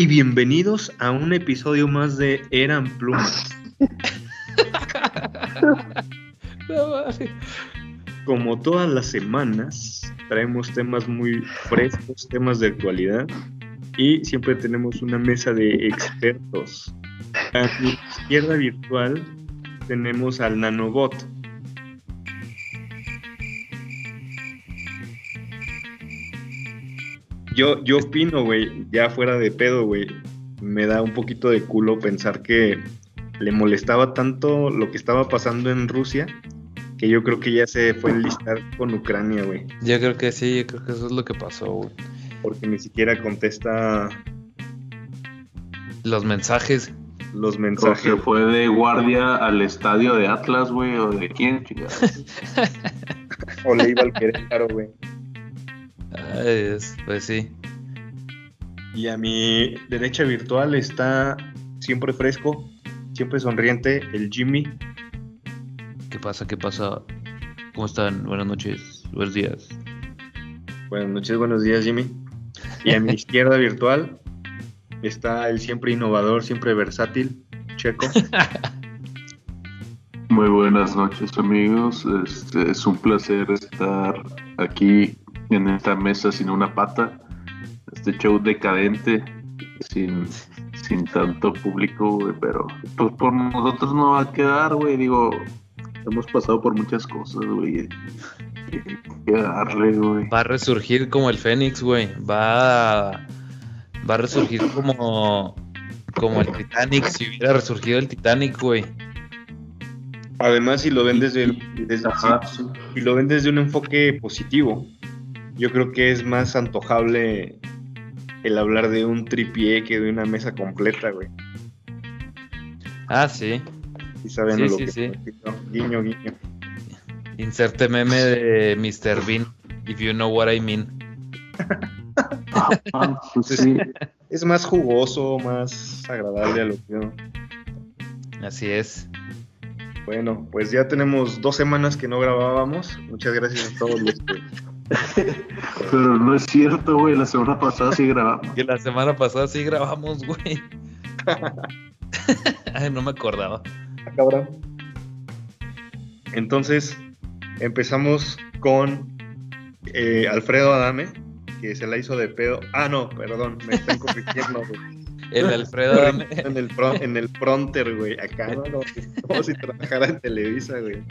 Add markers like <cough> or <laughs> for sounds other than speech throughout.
Y bienvenidos a un episodio más de Eran Plumas. <laughs> Como todas las semanas, traemos temas muy frescos, temas de actualidad. Y siempre tenemos una mesa de expertos. A mi izquierda virtual tenemos al nanobot. Yo, yo opino, güey, ya fuera de pedo, güey, me da un poquito de culo pensar que le molestaba tanto lo que estaba pasando en Rusia que yo creo que ya se fue a enlistar con Ucrania, güey. Yo creo que sí, yo creo que eso es lo que pasó, güey. Porque ni siquiera contesta Los mensajes. Los O mensajes. se fue de guardia al estadio de Atlas, güey, o de quién, chingada. O le iba al Querétaro, güey. Ay, es- pues sí. Y a mi derecha virtual está siempre fresco, siempre sonriente, el Jimmy. ¿Qué pasa? ¿Qué pasa? ¿Cómo están? Buenas noches, buenos días. Buenas noches, buenos días, Jimmy. Y a mi <laughs> izquierda virtual está el siempre innovador, siempre versátil, Checo. <laughs> Muy buenas noches, amigos. Este, es un placer estar aquí en esta mesa sin una pata. Este show decadente, sin, sin tanto público, güey, pero pues por nosotros no va a quedar, güey. Digo, hemos pasado por muchas cosas, güey. Hay que darle, güey. Va a resurgir como el Fénix, güey. Va a, va a resurgir como, como el Titanic, si hubiera resurgido el Titanic, güey. Además, si lo ven desde, el- desde- Ajá, si- sí. si lo ven desde un enfoque positivo, yo creo que es más antojable el hablar de un tripié que de una mesa completa, güey. Ah, sí. Y saben Sí, lo sí, que sí. guiño, guiño. Inserte meme de Mr. Bean, if you know what I mean. <laughs> Ah, pues sí. Es más jugoso, más agradable a lo que yo. Así es. Bueno, pues ya tenemos dos semanas que no grabábamos. Muchas gracias a todos los que. <laughs> Pero no es cierto, güey. La semana pasada sí grabamos. Que la semana pasada sí grabamos, güey. <laughs> Ay, no me acordaba. Ah, cabrón. Entonces, empezamos con eh, Alfredo Adame, que se la hizo de pedo. Ah, no, perdón, me están <laughs> corrigiendo, güey. El Alfredo Adame. En el, pro- en el pronter, güey. Acá, no, no, como si trabajara en Televisa, güey.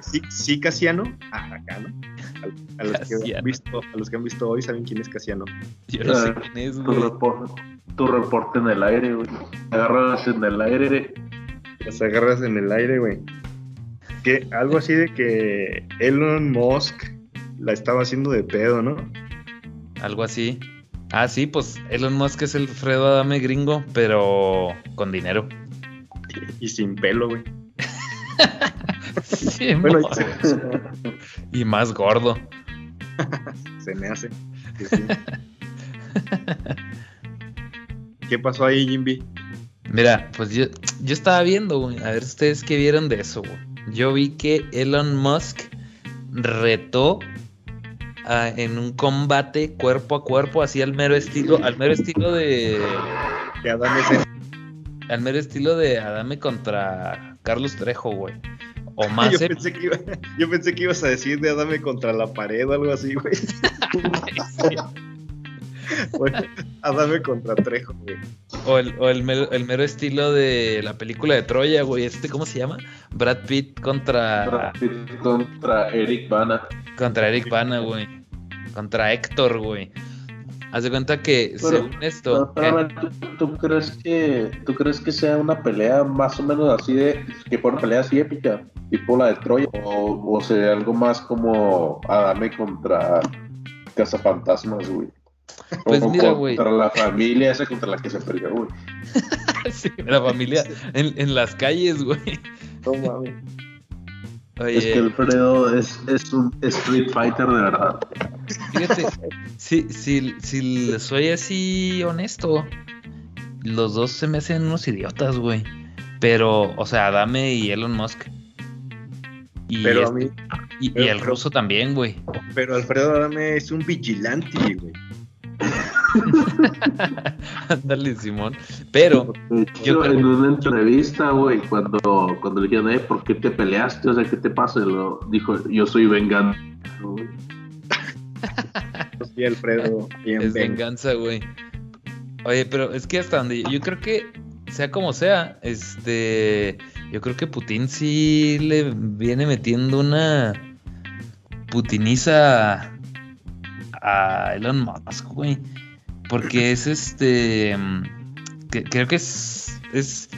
Sí, sí, Casiano. Ah, acá, ¿no? A, a los que han visto, a los que han visto hoy saben quién es Casiano. Yo no sé Ah, quién es, Tu güey. reporte, tu reporte en el aire, güey. Agarras en el aire. Las agarras en el aire, güey. Que algo así de que Elon Musk la estaba haciendo de pedo, ¿no? Algo así. Ah, sí, pues Elon Musk es el Alfredo Adame gringo, pero con dinero. Y sin pelo, güey. <laughs> Sí, Bueno, y más gordo. <laughs> se me hace. Sí. ¿Qué pasó ahí, Jimby? Mira, pues yo, yo estaba viendo, güey. A ver ustedes qué vieron de eso, güey. Yo vi que Elon Musk retó a- en un combate cuerpo a cuerpo, así al mero estilo, al mero estilo de. Que Adame. Al mero estilo de Adame contra Carlos Trejo, güey. O <laughs> más yo, pensé que iba- yo pensé que ibas a decir de Adame contra la pared o algo así, güey. <laughs> <laughs> Bueno, Adame contra Trejo, güey. O el, o el mero, el mero estilo de la película de Troya, güey. Este, ¿cómo se llama? Brad Pitt contra, Brad Pitt contra Eric Bana. contra Eric Bana, güey. Contra Héctor, güey. Haz de cuenta que, Pero- según esto, Pero, ¿tú, tú crees que tú crees que sea una pelea más o menos así de que fue una pelea así épica, tipo la de Troya, o, o sea algo más como Adame contra Cazafantasmas, güey? Pues o mira, güey. Contra la familia esa contra la que se perdió, güey. <laughs> sí, la familia en, en las calles, güey. No mames. Oye, Es que Alfredo es, es un Street Fighter de verdad. fíjate, si, si, si soy así honesto, los dos se me hacen unos idiotas, güey. Pero, o sea, Adame y Elon Musk. Y, Pero a este- mí, y, el ruso también, güey. pero Alfredo Adame es un vigilante, güey. <laughs> Ándale, Simón. Pero, Yo creo- en una entrevista, güey, cuando, cuando le dijeron, eh, ¿por qué te peleaste? O sea, ¿qué te pasa? Lo dijo, yo soy vengando. güey. Sí, Alfredo, bien, es bien. venganza, güey. Oye, pero es que hasta donde yo creo que, sea como sea, este. Yo creo que Putin sí le viene metiendo una putiniza a Elon Musk, güey. Porque es este. mm, que- creo que es. Es.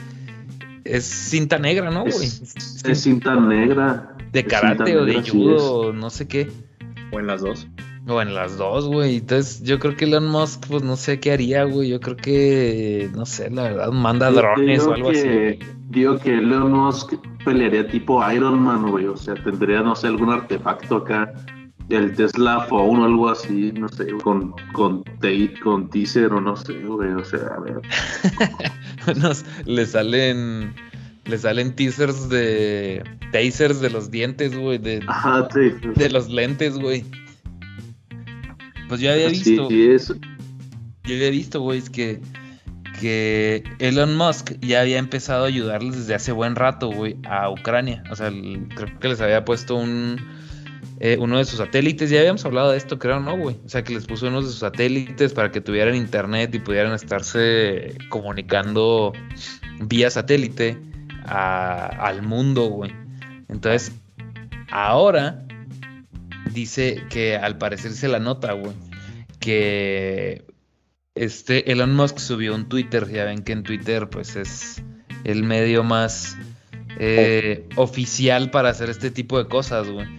Es cinta negra, ¿no, güey? Es, es cinta negra. de karate o de negra, sí judo, no sé qué. O en las dos. O en las dos, güey. Entonces, yo creo que Elon Musk, pues no sé qué haría, güey. Yo creo que, no sé, la verdad, manda Yo drones o algo que, así. Digo que Elon Musk pelearía tipo Iron Man, güey. O sea, tendría, no sé, algún artefacto acá. El Tesla Phone o algo así, no sé, con, con, te- con teaser o no sé, güey. O sea, a ver. <laughs> Nos- le salen. Le salen teasers de. Tasers de los dientes, güey. De, Ajá, sí. de los lentes, güey. Pues yo había visto. sí. Yo había visto, güey, es que, que Elon Musk ya había empezado a ayudarles desde hace buen rato, güey, a Ucrania. O sea, el- creo que les había puesto un eh, uno de sus satélites. Ya habíamos hablado de esto, creo, ¿no, güey? O sea, que les puso uno de sus satélites para que tuvieran internet y pudieran estarse comunicando vía satélite al mundo, güey. Entonces, ahora dice que al parecer se la nota, güey, que este Elon Musk subió un Twitter, ya ven que en Twitter pues es el medio más eh, oficial para hacer este tipo de cosas, güey.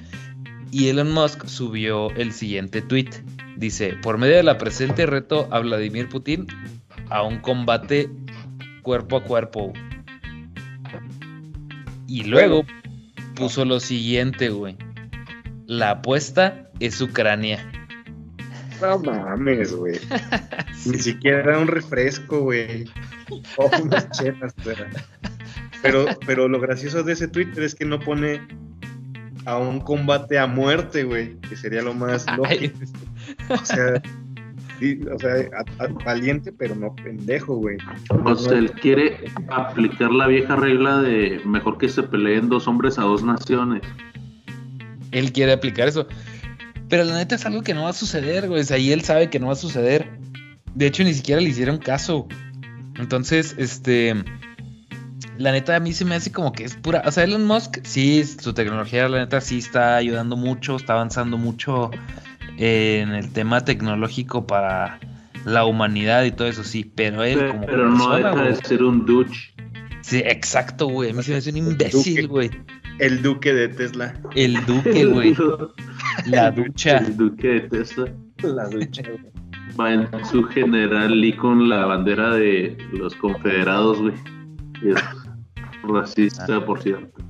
Y Elon Musk subió el siguiente tweet. Dice, por medio de la presente reto a Vladimir Putin a un combate cuerpo a cuerpo. Y luego puso lo siguiente, güey. La apuesta es Ucrania. No mames, güey. <laughs> Ni siquiera un refresco, güey. O unas chelas, güey. Pero, pero lo gracioso de ese Twitter es que no pone a un combate a muerte, güey. Que sería lo más lógico. O sea, sí, o sea a- a- valiente, pero no pendejo, güey. O sea, él quiere aplicar la vieja regla de mejor que se peleen dos hombres a dos naciones. él quiere aplicar eso. Pero la neta es algo que no va a suceder, güey. O sea, y él sabe que no va a suceder. De hecho, ni siquiera le hicieron caso. Entonces, este. La neta a mí se me hace como que es pura. O sea, Elon Musk, sí, su tecnología, la neta, sí está ayudando mucho, está avanzando mucho en el tema tecnológico para la humanidad y todo eso, sí. Pero él, como Pero no persona, deja de ser un douche. Sí, exacto, güey. A mí se me hace un imbécil, güey. El duque de Tesla. El duque, güey. <laughs> La ducha. El duque de Tesla La ducha, güey. va en su general y con la bandera de los confederados, güey. Racista, por cierto.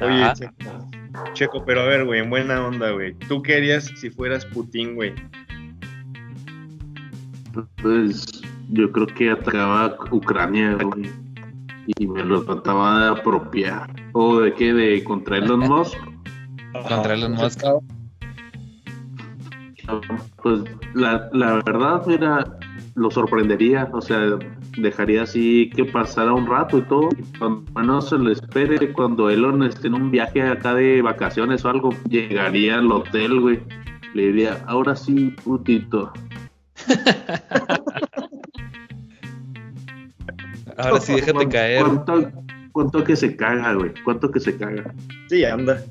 Oye, Ajá. Checo, Checo, pero a ver, güey, en buena onda, güey. ¿Tú qué harías si fueras Putin, güey? Pues yo creo que atacaba Ucrania, güey. Y me lo trataba de apropiar. ¿O de qué? ¿De contra Elon <laughs> Musk? Contra Elon Musk. Pues la, la verdad, mira, lo sorprendería. O sea, dejaría así que pasara un rato y todo. Cuando menos se le espere, cuando Elon esté en un viaje acá de vacaciones o algo, llegaría al hotel, güey. Le diría, ahora sí, putito. <laughs> Ahora sí, déjate ¿Cuánto- caer. ¿Cuánto, cuánto que se caga, güey? ¿Cuánto que se caga? Sí, anda.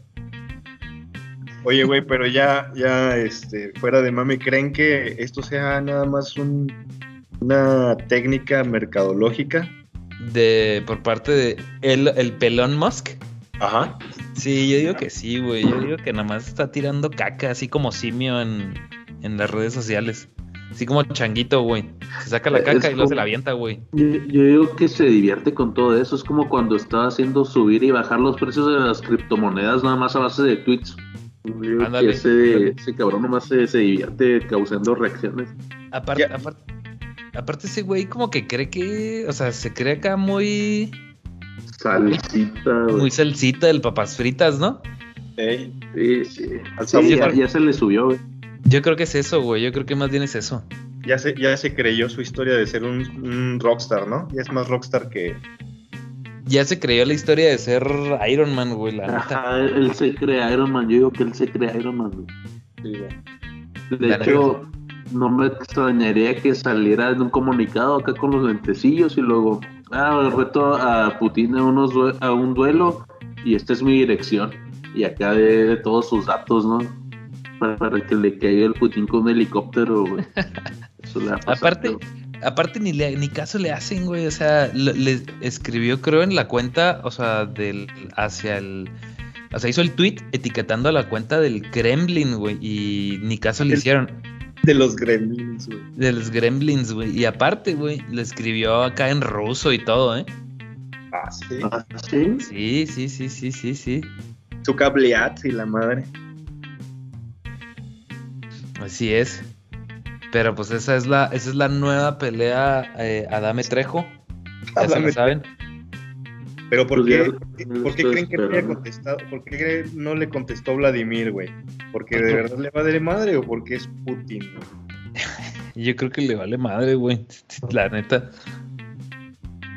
Oye, güey, pero ya, ya, este, fuera de mame, ¿creen que esto sea nada más un, una técnica mercadológica? De, por parte de el, el pelón Musk. Ajá. Sí, yo digo que sí, güey. Yo digo que nada más está tirando caca, así como simio en, en las redes sociales. Así como changuito, güey. Se saca la Es caca y luego como- se la avienta, güey. Yo, yo digo que se divierte con todo eso. Es como cuando estaba haciendo subir y bajar los precios de las criptomonedas nada más a base de tweets. Yo que ese, ese cabrón nomás se, se divierte causando reacciones. Aparte, Ya. aparte, aparte ese güey como que cree que, o sea, se cree acá muy, Salsita, güey. Muy salsita del papas fritas, ¿no? Ey, Sí, sí. Al Sí, ya, ya se le subió, güey. Yo creo que es eso, güey. Yo creo que más bien es eso. ya, se, ya se creyó su historia de ser un, un rockstar, ¿no? Ya es más rockstar que... Ya se creyó la historia de ser Iron Man, güey, la neta. Ajá, él se cree Iron Man. Yo digo que él se cree Iron Man, güey. Sí, güey. De La hecho, no me extrañaría que saliera en un comunicado acá con los lentecillos y luego, ah, reto a Putin a, unos a un duelo y esta es mi dirección. Y acá de, todos sus datos, ¿no? Para, para que le caiga el Putin con un helicóptero, güey. <laughs> Eso le va a pasar, Aparte, pero- aparte ni, le, ni caso le hacen, güey. O sea, lo- le escribió, creo, en la cuenta, o sea, del hacia el. O sea, hizo el tweet etiquetando a la cuenta del Kremlin, güey. Y ni caso le hicieron. De los gremlins, güey. De los Gremlins, güey. Y aparte, güey, le escribió acá en ruso y todo, ¿eh? Ah, sí. Ah, ¿sí? Sí, sí, sí, sí, sí, sí. Su cableat y la madre. Así es. Pero pues esa es la, esa es la nueva pelea eh, Adame Trejo. Ya se Adame la saben. Pero ¿por Pues qué, ¿por qué creen que no le haya contestado? ¿Por qué no le contestó Vladimir, güey? ¿Porque de verdad le va de madre o porque es Putin? <laughs> Yo creo que le vale madre, güey. <laughs> La neta.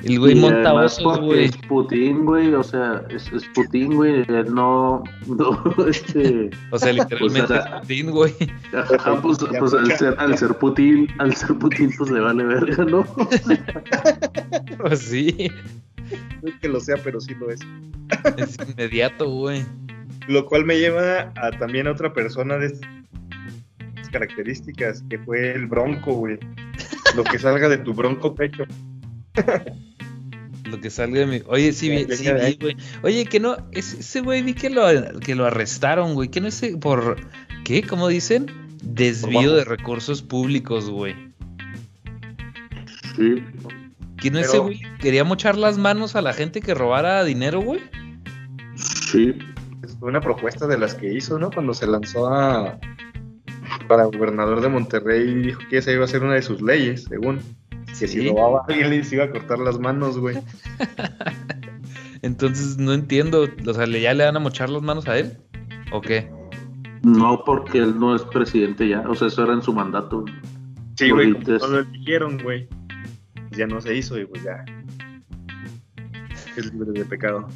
El güey monta güey. Es Putin, güey, o sea, es, es Putin, güey, no, <laughs> no, este, O sea, literalmente O sea, es Putin, güey. ajá, pues, Ya pues al ser, al ser Putin, al ser Putin, pues le vale verga, ¿no? Pues sí. No es que lo sea, pero sí lo es. Es inmediato, güey. Lo cual me lleva a también a otra persona de estas características, que fue el bronco, güey. Lo que salga de tu bronco pecho. Lo que salga de mi. Oye, sí, vi, sí vi, güey. Oye, que no. ese- güey vi que lo, que lo arrestaron, güey. Que no sé por. ¿Qué? ¿Cómo dicen? Desvío de recursos públicos, güey. Sí, Que no ese güey quería mochar las manos a la gente que robara dinero, güey. sí, Es una propuesta de las que hizo, ¿no? Cuando se lanzó a para gobernador de Monterrey dijo que esa iba a ser una de sus leyes, según. Que si Sí. robaba <laughs> a alguien les iba a cortar las manos, güey. <laughs> Entonces no entiendo. O sea, ¿le- ¿ya le van a mochar las manos a él? ¿O qué? no porque él no es presidente ya, o sea, eso era en su mandato. Sí, güey, es- no lo eligieron, güey. Pues ya no se hizo y pues ya. Es libre de pecado.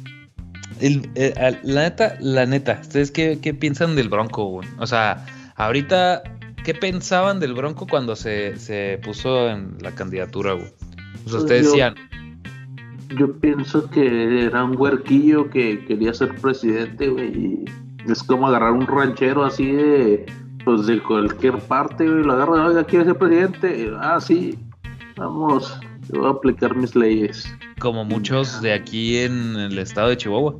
El- eh, la neta, la neta, ¿ustedes qué, qué piensan del Bronco, güey? O sea, ahorita, ¿qué pensaban del Bronco cuando se, se puso en la candidatura, güey? O sea, ustedes Yo- decían, Yo pienso que era un huerquillo que quería ser presidente, güey, y es como agarrar un ranchero así de, pues de cualquier parte, güey, lo agarra, oiga, ¿quiere ser presidente? Ah, sí, vamos, yo voy a aplicar mis leyes. como muchos de aquí en el estado de Chihuahua.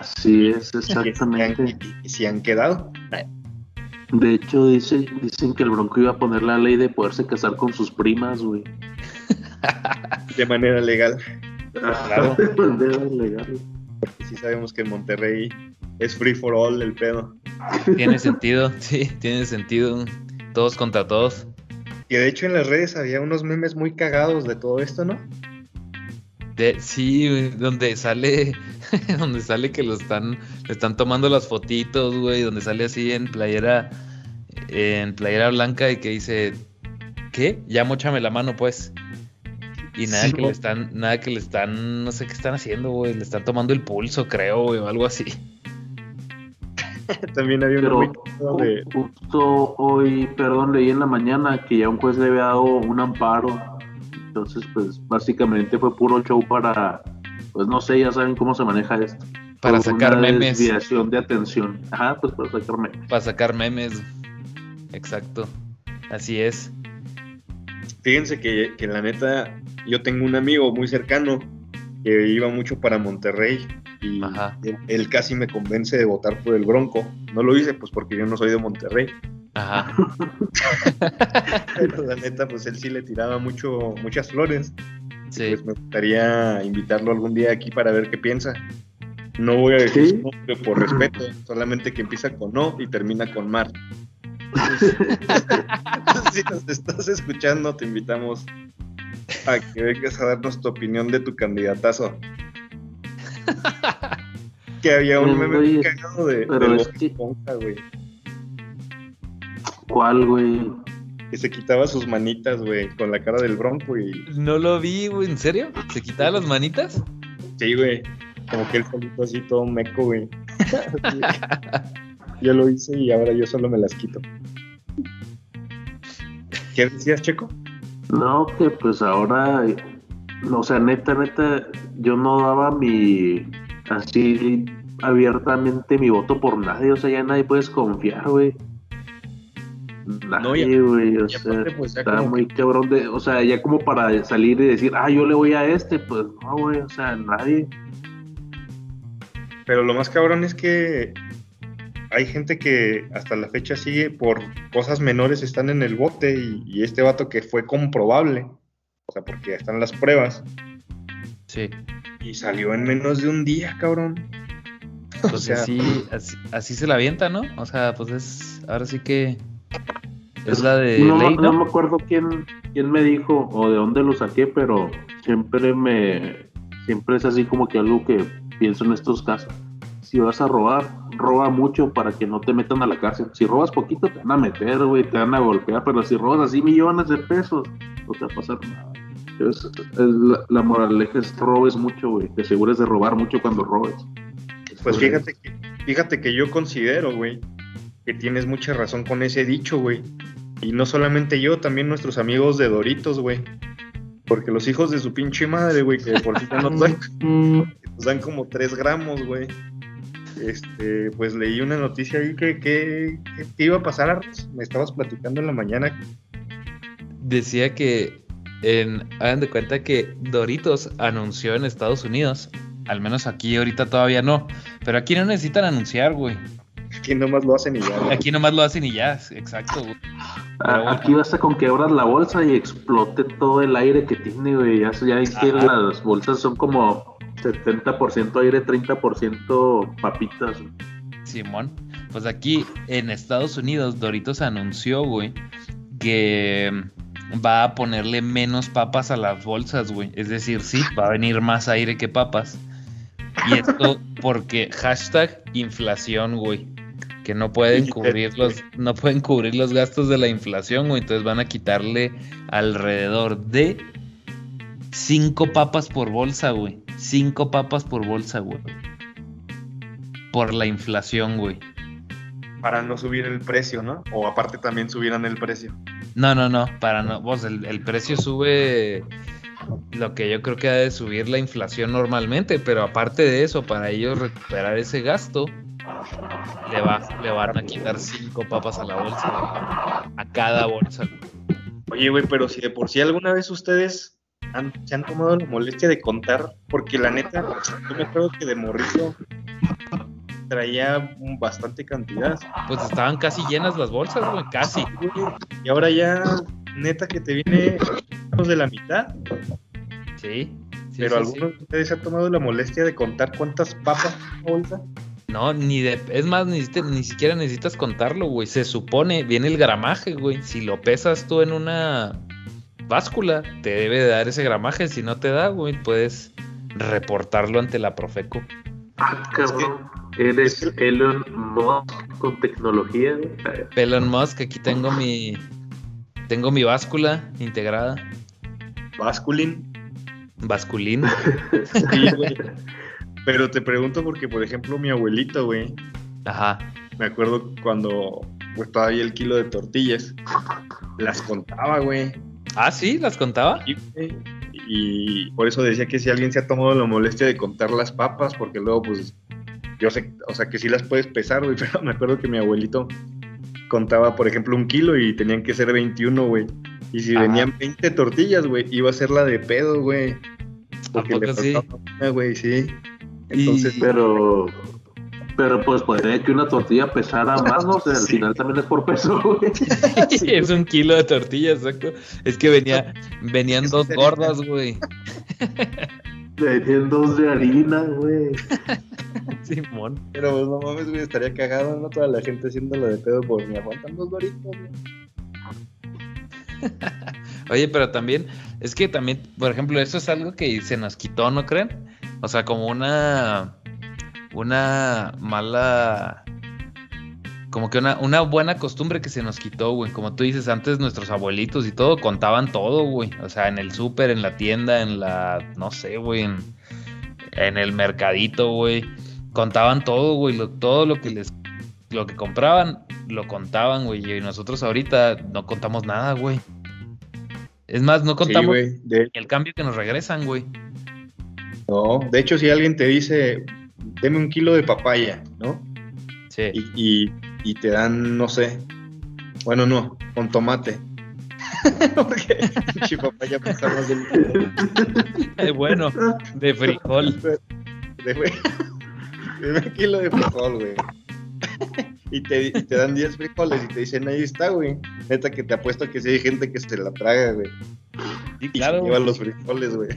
Así es, exactamente. y- y si han quedado. De hecho, dice, dicen que el Bronco iba a poner la ley de poderse casar con sus primas, güey. <laughs> De manera legal. Claro. <laughs> De manera legal. Porque sí sabemos que en Monterrey es free for all el pedo. Tiene sentido, sí, tiene sentido. Todos contra todos. Que de hecho en las redes había unos memes muy cagados de todo esto, ¿no? De- sí, donde sale, <laughs> donde sale que lo están, le están tomando las fotitos, güey, donde sale así en playera, en playera blanca y que dice, ¿qué? Ya mochame la mano, pues. Y nada Sí, que le están, nada que le están, no sé qué están haciendo, güey, le están tomando el pulso, creo, güey, o algo así. <laughs> También había Pero cagado de. justo hoy, perdón, leí en la mañana que ya un juez le había dado un amparo. Entonces, pues básicamente fue puro show para, pues no sé, ya saben cómo se maneja esto. Para Por sacar una memes. Desviación de atención. Ajá, pues para sacar memes. Para sacar memes. Exacto. Así es. Fíjense que, que la neta, yo tengo un amigo muy cercano que iba mucho para Monterrey y Ajá. él, él casi me convence de votar por el Bronco. No lo hice pues porque yo no soy de Monterrey. Ajá. Pero la neta, pues él sí le tiraba mucho, muchas flores. Sí. Pues me gustaría invitarlo algún día aquí para ver qué piensa. No voy a decir Sí. por respeto, solamente que empieza con O y termina con Mar. Entonces, <laughs> si nos estás escuchando, te invitamos a que vengas a darnos tu opinión de tu candidatazo. <laughs> que había un meme güey, cagado de, pero de Bob es que- Esponja, güey. ¿Cuál, güey? Que se quitaba sus manitas, güey, con la cara del bronco y... No lo vi, güey, ¿en serio? ¿Se quitaba las manitas? Sí, güey. Como que él solito así todo meco, güey. <laughs> Yo lo hice y ahora yo solo me las quito. ¿Qué decías, Checo? No, que pues ahora, o sea, neta, neta, yo no daba mi, así abiertamente mi voto por nadie, o sea, ya nadie puedes confiar, güey. No, y- Nadie, güey, o y sea, aparte, pues, ya está muy cabrón de, o sea, ya como para salir y decir, ah, yo le voy a este, pues no, güey, o sea, nadie. Pero lo más cabrón es que hay gente que hasta la fecha sigue por cosas menores están en el bote y, y este vato que fue comprobable, o sea, porque están las pruebas Sí. Y salió en menos de un día, cabrón. O Pues sea, así, así, así se la avienta, ¿no? O sea, pues es. Ahora sí que. Es la de no, ley, no ¿no? me acuerdo quién, quién me dijo o de dónde lo saqué, pero siempre me siempre es así como que algo que pienso en estos casos. Si vas a robar, roba mucho para que no te metan a la cárcel. Si robas poquito, te van a meter, güey, te van a golpear, pero si robas así millones de pesos, no te va a pasar nada. Es- es la, la moraleja es robes mucho, güey. Te asegures de robar mucho cuando robes. Pues fíjate que, fíjate que yo considero, güey, que tienes mucha razón con ese dicho, güey. Y no solamente yo, también nuestros amigos de Doritos, güey. Porque los hijos de su pinche madre, güey, que por si no traen, <laughs> nos dan como 3 gramos, güey. Este, pues leí una noticia ahí que, que, que- iba a pasar, me estabas platicando en la mañana. Decía que. En, hagan de cuenta que Doritos anunció en Estados Unidos. Al menos aquí ahorita todavía no. Pero aquí no necesitan anunciar, güey. Que nomás lo hacen y ya. güey. Aquí nomás lo hacen y ya. Exacto, güey. Ah, bueno. Aquí basta con que abras la bolsa y explote todo el aire que tiene, güey. Ya, ya es que las bolsas son como 70% aire, 30% papitas. güey. Simón. Pues aquí en Estados Unidos, Doritos anunció, güey, que va a ponerle menos papas a las bolsas, güey. Es decir, sí, va a venir más aire que papas. Y esto <laughs> porque hashtag inflación, güey. Que no pueden cubrir <laughs> los, no pueden cubrir los gastos de la inflación, güey. Entonces van a quitarle alrededor de cinco papas por bolsa, güey. Cinco papas por bolsa, güey. Por la inflación, güey. Para no subir el precio, ¿no? O aparte también subieran el precio. No, no, no, para no. Vos, el, el precio sube lo que yo creo que ha de subir la inflación normalmente, pero aparte de eso, para ellos recuperar ese gasto, le, va, le van a quitar cinco papas a la bolsa, a cada bolsa. Oye, güey, pero si de por sí alguna vez ustedes han- se han tomado la molestia de contar, porque la neta, yo me acuerdo que de morrito traía bastante cantidad. Pues estaban casi llenas las bolsas, güey, casi. Y ahora ya, neta, que te viene menos de la mitad. Sí. sí, pero sí, sí. algunos de ustedes se han tomado la molestia de contar cuántas papas en bolsa. No, ni de. Es más, ni, te- ni siquiera necesitas contarlo, güey. Se supone, viene el gramaje, güey. Si lo pesas tú en una báscula, te debe de dar ese gramaje. Si no te da, güey, puedes reportarlo ante la Profeco. Ah, cabrón. Eres Elon Musk con tecnología, güey. Elon Musk, aquí tengo mi. Tengo mi báscula integrada. Basculín. Basculín. <laughs> Sí, güey. Pero te pregunto porque, por ejemplo, mi abuelito, güey, Ajá. me acuerdo cuando pues, todavía el kilo de tortillas, las contaba, güey. Ah, sí, las contaba. Y, güey, y por eso decía que si alguien se ha tomado la molestia de contar las papas, porque luego, pues, yo sé, o sea, que sí las puedes pesar, güey, <laughs> pero me acuerdo que mi abuelito contaba, por ejemplo, un kilo y tenían que ser 21, güey. Y si Ajá. venían 20 tortillas, güey, iba a ser la de pedo, güey. Porque le sí? faltaba una, güey, sí. Y- Entonces, Pero, pero pues podría que una tortilla pesara más, ¿no? O sea, al <laughs> Sí. final también es por peso, güey. <laughs> es un kilo de tortillas, exacto. Es que venía, venían dos gordas, güey. Venían dos de harina, güey. <laughs> Simón. Pero pues no mames, güey, estaría cagado, ¿no? Toda la gente haciéndolo de pedo por me aguantan dos doritos, güey. <laughs> Oye, pero también, es que también, por ejemplo, eso es algo que se nos quitó, ¿no creen? O sea, como una. Una mala. Como que una, una buena costumbre que se nos quitó, güey. Como tú dices, antes nuestros abuelitos y todo contaban todo, güey. O sea, en el súper, en la tienda, en la. No sé, güey. En, en el mercadito, güey. Contaban todo, güey. lo- todo lo que les. Lo que compraban, lo contaban, güey. Y nosotros ahorita no contamos nada, güey. Es más, no contamos. De, el cambio que nos regresan, güey. no, de hecho, si alguien te dice, deme un kilo de papaya, ¿no? Sí. Y, y, y te dan, no sé, bueno, no, con tomate. <laughs> Porque pinche papaya pesa más de. Eh, bueno, de frijol. De, deme un kilo de frijol, güey. Y te, y te dan 10 frijoles y te dicen, ahí está, güey. Neta que te apuesto que si hay gente que se la traga, güey. Sí, Y claro, se lleva los frijoles, güey.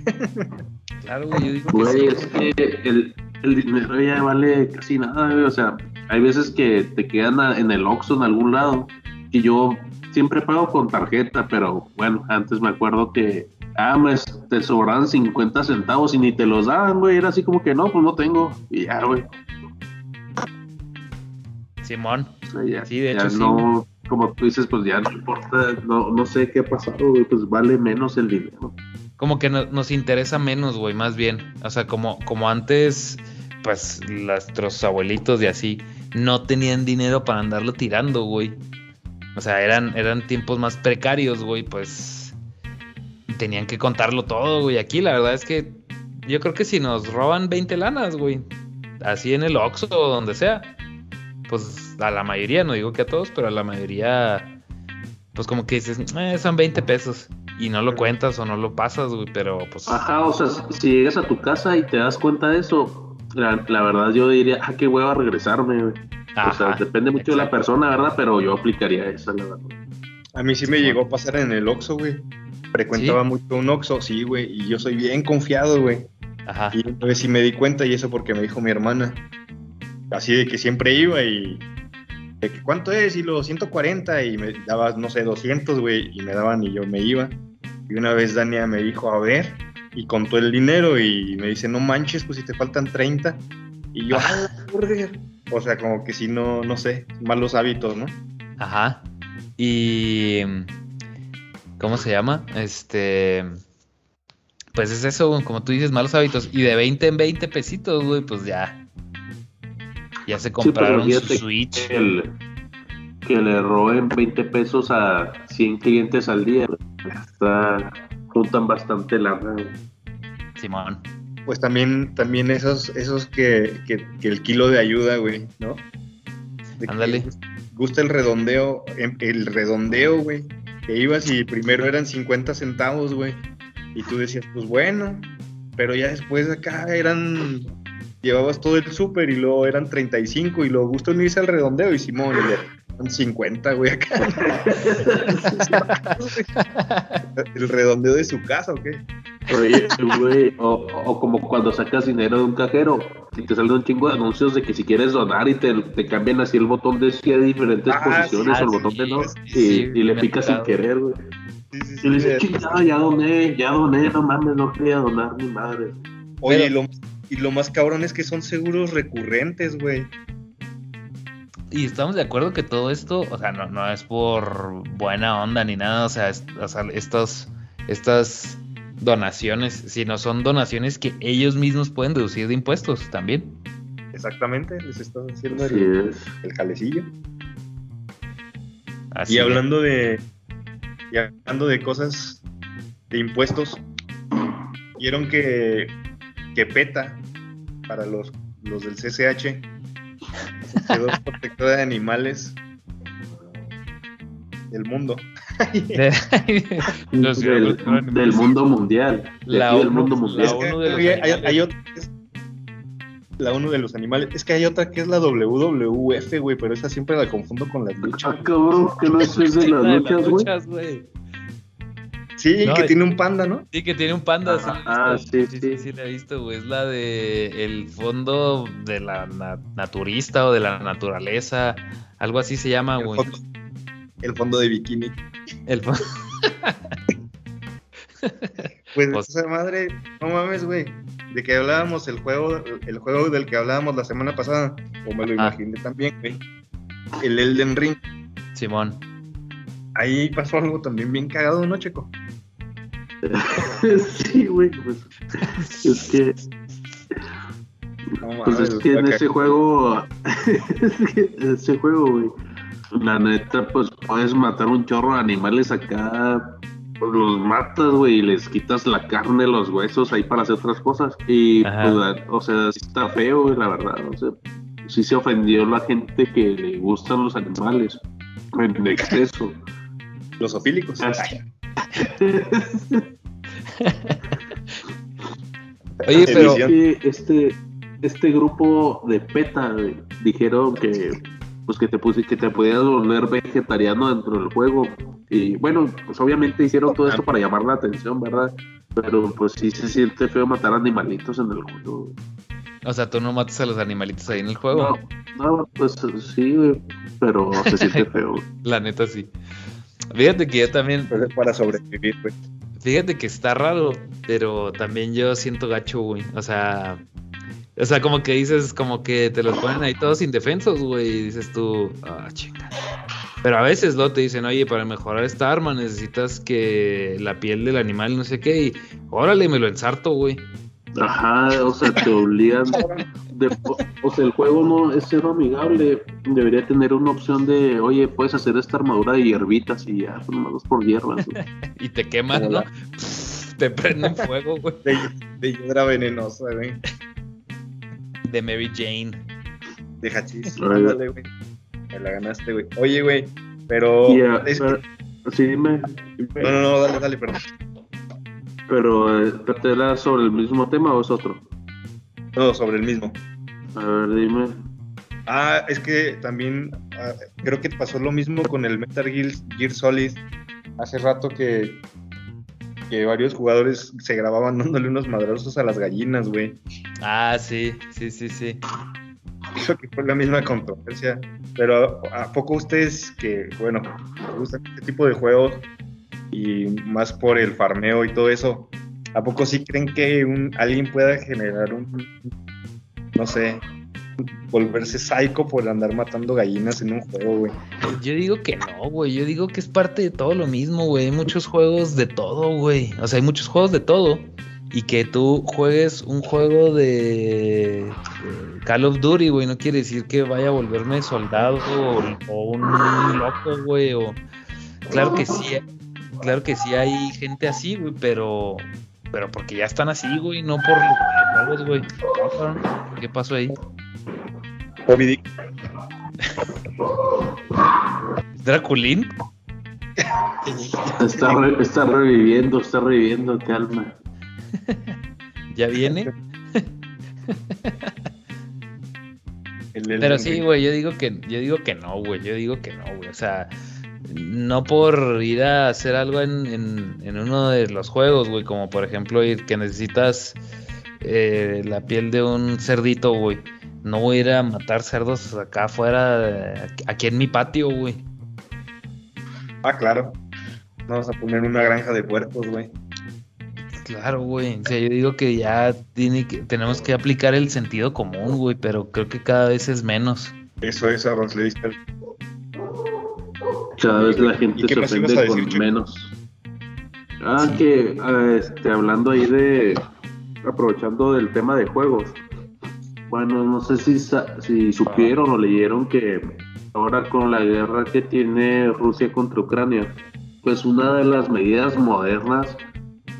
claro, güey. Yo digo que Güey, sí. es que el, el dinero ya vale casi nada, güey. O sea, hay veces que te quedan a- en el Oxxo en algún lado. Y yo siempre pago con tarjeta, pero bueno, antes me acuerdo que, ah, pues te sobraban 50 centavos y ni te los daban, güey. Era así como que no, pues no tengo. Y ya, güey. Simón. O sea, ya, Sí, de ya hecho, sí, no, como tú dices, pues ya no importa, no, no sé qué ha pasado, güey, pues vale menos el dinero. Como que no- nos interesa menos, güey, más bien. O sea, como, como antes, pues nuestros abuelitos y así no tenían dinero para andarlo tirando, güey. O sea, eran, eran tiempos más precarios, güey, pues tenían que contarlo todo, güey. Aquí la verdad es que yo creo que si nos roban 20 lanas, güey, así en el Oxxo o donde sea, pues a la mayoría, no digo que a todos, pero a la mayoría, pues como que dices, "Eh, son 20 pesos. Y no lo cuentas o no lo pasas, güey, pero pues... Ajá, o sea, si llegas a tu casa y te das cuenta de eso, la, la verdad yo diría, ah, qué hueva regresarme, güey. O sea, depende mucho de la persona, ¿verdad? Pero yo aplicaría esa, la verdad. A mí sí me llegó a pasar en el Oxxo, güey. Frecuentaba ¿Sí? mucho un Oxxo, sí, güey. Y yo soy bien confiado, güey. Ajá. Y una vez sí me di cuenta y eso porque me dijo mi hermana. Así de que siempre iba y... De que, ¿Cuánto es? Y los 140 y me daba, no sé, 200, güey. Y me daban y yo me iba. Y una vez Dania me dijo, a ver, y contó el dinero y me dice, no manches, pues si te faltan 30. Y yo. "Ah, burger". O sea, como que si no, no sé, malos hábitos, ¿no? Ajá. Y. ¿Cómo se llama? Este. Pues es eso, como tú dices, malos hábitos. Y de 20 en 20 pesitos, güey, pues ya. Ya se Sí, compraron su Switch. El- que le roben 20 pesos a 100 clientes al día, está, juntan bastante lana, güey. Simón. Pues también, también esos, esos que, que, que el kilo de ayuda, güey, ¿no? Ándale. Gusta el redondeo, em- el redondeo, güey. Que ibas y primero eran 50 centavos, güey. Y tú decías, pues bueno, pero ya después acá eran, llevabas todo el súper y luego eran 35 y luego gusta unirse al redondeo y Simón, y 50, güey, acá. <laughs> el redondeo de su casa, ¿o qué? Oye, güey, o, o como cuando sacas dinero de un cajero y te salen un chingo de anuncios de que si quieres donar y te, te cambian así el botón de si hay diferentes Ah, posiciones sí, o el sí, botón de no sí, y, sí, y le picas sin querer, güey. Sí, sí, Y sí, le dices, sí. chingada, ya doné, ya doné, no mames, no quería donar ni madre. Oye, Pero- y, lo, y lo más cabrón es que son seguros recurrentes, güey. Y estamos de acuerdo que todo esto, o sea, no, no es por buena onda ni nada, o sea, es- o sea, estos, estas donaciones, sino son donaciones que ellos mismos pueden deducir de impuestos también. Exactamente, les estás haciendo Así el, es. el calecillo. Así Y es. hablando de y hablando de cosas de impuestos, vieron que, que PETA para los, los del CCH quedó protectora de animales del mundo. <laughs> Los Del, del mundo mundial. De La ONU, mundo la mundial. Es que ONU de los hay, hay- animales. hay otra que es la ONU de los animales. Es que hay otra que es la WWF, güey, pero esa siempre la confundo con las luchas. Ah, cabrón, que no <laughs> es de las La de las luchas, güey. Sí, No, que tiene un panda, ¿no? Sí, que tiene un panda. sí, Ah, visto. sí, sí, sí. sí, sí, la he visto, güey. Es la de el fondo de la na- naturista o de la naturaleza. Algo así se llama, El Ah, güey. fondo, el fondo de bikini. El fo- <laughs> Pues Pues- esa madre, no mames, güey. de que hablábamos el juego, el juego del que hablábamos la semana pasada, o me lo imaginé también, güey. El Elden Ring. Simón. Ahí pasó algo también bien cagado, ¿no, Checo? <laughs> sí, güey, pues. Es que. pues es que en ese juego. <laughs> es que en ese juego, güey. La neta, pues puedes matar un chorro de animales acá pues los matas, güey, y les quitas la carne, los huesos ahí para hacer otras cosas. Y, pues, o sea, sí está feo, güey, la verdad. O sea, sí se ofendió la gente que le gustan los animales en exceso. Los ofílicos. <laughs> Oye, pero este, este grupo de PETA dijeron que pues que te puse, que te podías volver vegetariano dentro del juego. Y bueno, pues obviamente hicieron todo esto para llamar la atención, ¿verdad? Pero pues sí se siente feo matar animalitos en el juego. O sea, tú no matas a los animalitos ahí en el juego. No, no pues sí, pero se siente <laughs> feo. la neta sí. Fíjate que yo también. Para sobrevivir, güey. Fíjate que está raro, pero también yo siento gacho, güey. O sea, o sea, como que dices, como que te los ponen ahí todos indefensos, güey. Y dices tú, ah, chinga. Pero a veces lo te dicen, oye, para mejorar esta arma necesitas que la piel del animal, no sé qué, y órale, me lo ensarto, güey. Ajá, o sea, te obligan. o sea, el juego no es cero amigable. Debería tener una opción de, oye, puedes hacer esta armadura de hierbitas y ya, pues nomás por hierbas. <laughs> y te queman, ¿no? te prenden fuego, güey. De, de hiedra venenosa, güey de Mary Jane. De Hachís. Ándale, güey. Me la ganaste, güey. Oye, güey, pero. sí, dime, No, no, no, dale, dale, perdón. Pero, eh, ¿te era sobre el mismo tema o es otro? No, sobre el mismo. A ver, dime. Ah, es que también ah, creo que pasó lo mismo con el Metal Gear, Gear Solid. Hace rato que que varios jugadores se grababan <laughs> dándole unos madrazos a las gallinas, güey. Ah, sí, sí, sí, sí. Dijo que fue la misma controversia. Pero ¿a poco ustedes que, bueno, gustan este tipo de juegos y más por el farmeo y todo eso, ¿a poco sí creen que un, alguien pueda generar un, no sé, volverse psycho por andar matando gallinas en un juego, güey. Yo digo que no, güey. Yo digo que es parte de todo lo mismo, güey. Hay muchos juegos de todo, güey. O sea, hay muchos juegos de todo. Y que tú juegues un juego de, Call of Duty, güey, no quiere decir que vaya a volverme soldado o, un loco, güey. O... Claro que sí, claro que sí hay gente así, güey, pero pero porque ya están así, güey, no por los güey. ¿Qué pasó ahí? ¿Draculín? Está, está reviviendo, está reviviendo, calma. ¿Ya viene? Pero sí, güey, yo digo que, yo digo que no, güey, yo digo que no, güey. O sea, no por ir a hacer algo en, en, uno de los juegos, güey, como por ejemplo ir que necesitas eh, la piel de un cerdito, güey no voy a ir a matar cerdos acá afuera, aquí en mi patio, güey. Ah, claro. Vamos a poner una granja de puercos, güey. Claro, güey. O sea, yo digo que ya tiene que, tenemos que aplicar el sentido común, güey, pero creo que cada vez es menos. Eso es, Arroz, le diste. Cada vez la gente se ofende con menos. Ah, que ah, este, hablando ahí de. Aprovechando del tema de juegos bueno, no sé si, si supieron o leyeron que ahora con la guerra que tiene Rusia contra Ucrania, pues una de las medidas modernas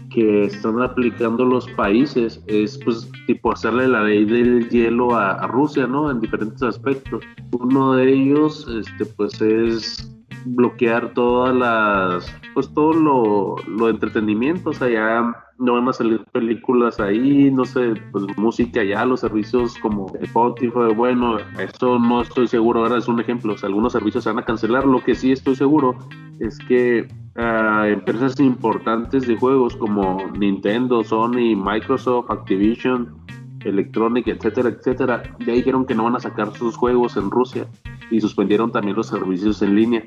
que están aplicando los países es pues tipo hacerle la ley del hielo a, Rusia, ¿no? En diferentes aspectos. Uno de ellos, este, pues es bloquear todas las, pues todo lo, lo entretenimiento, o sea, ya no van a salir películas ahí, no sé, pues música ya, los servicios como Spotify, bueno, esto no estoy seguro, ahora es un ejemplo, o sea, algunos servicios se van a cancelar, lo que sí estoy seguro es que uh, empresas importantes de juegos como Nintendo, Sony, Microsoft, Activision, Electronic, etcétera, etcétera, ya dijeron que no van a sacar sus juegos en Rusia y suspendieron también los servicios en línea.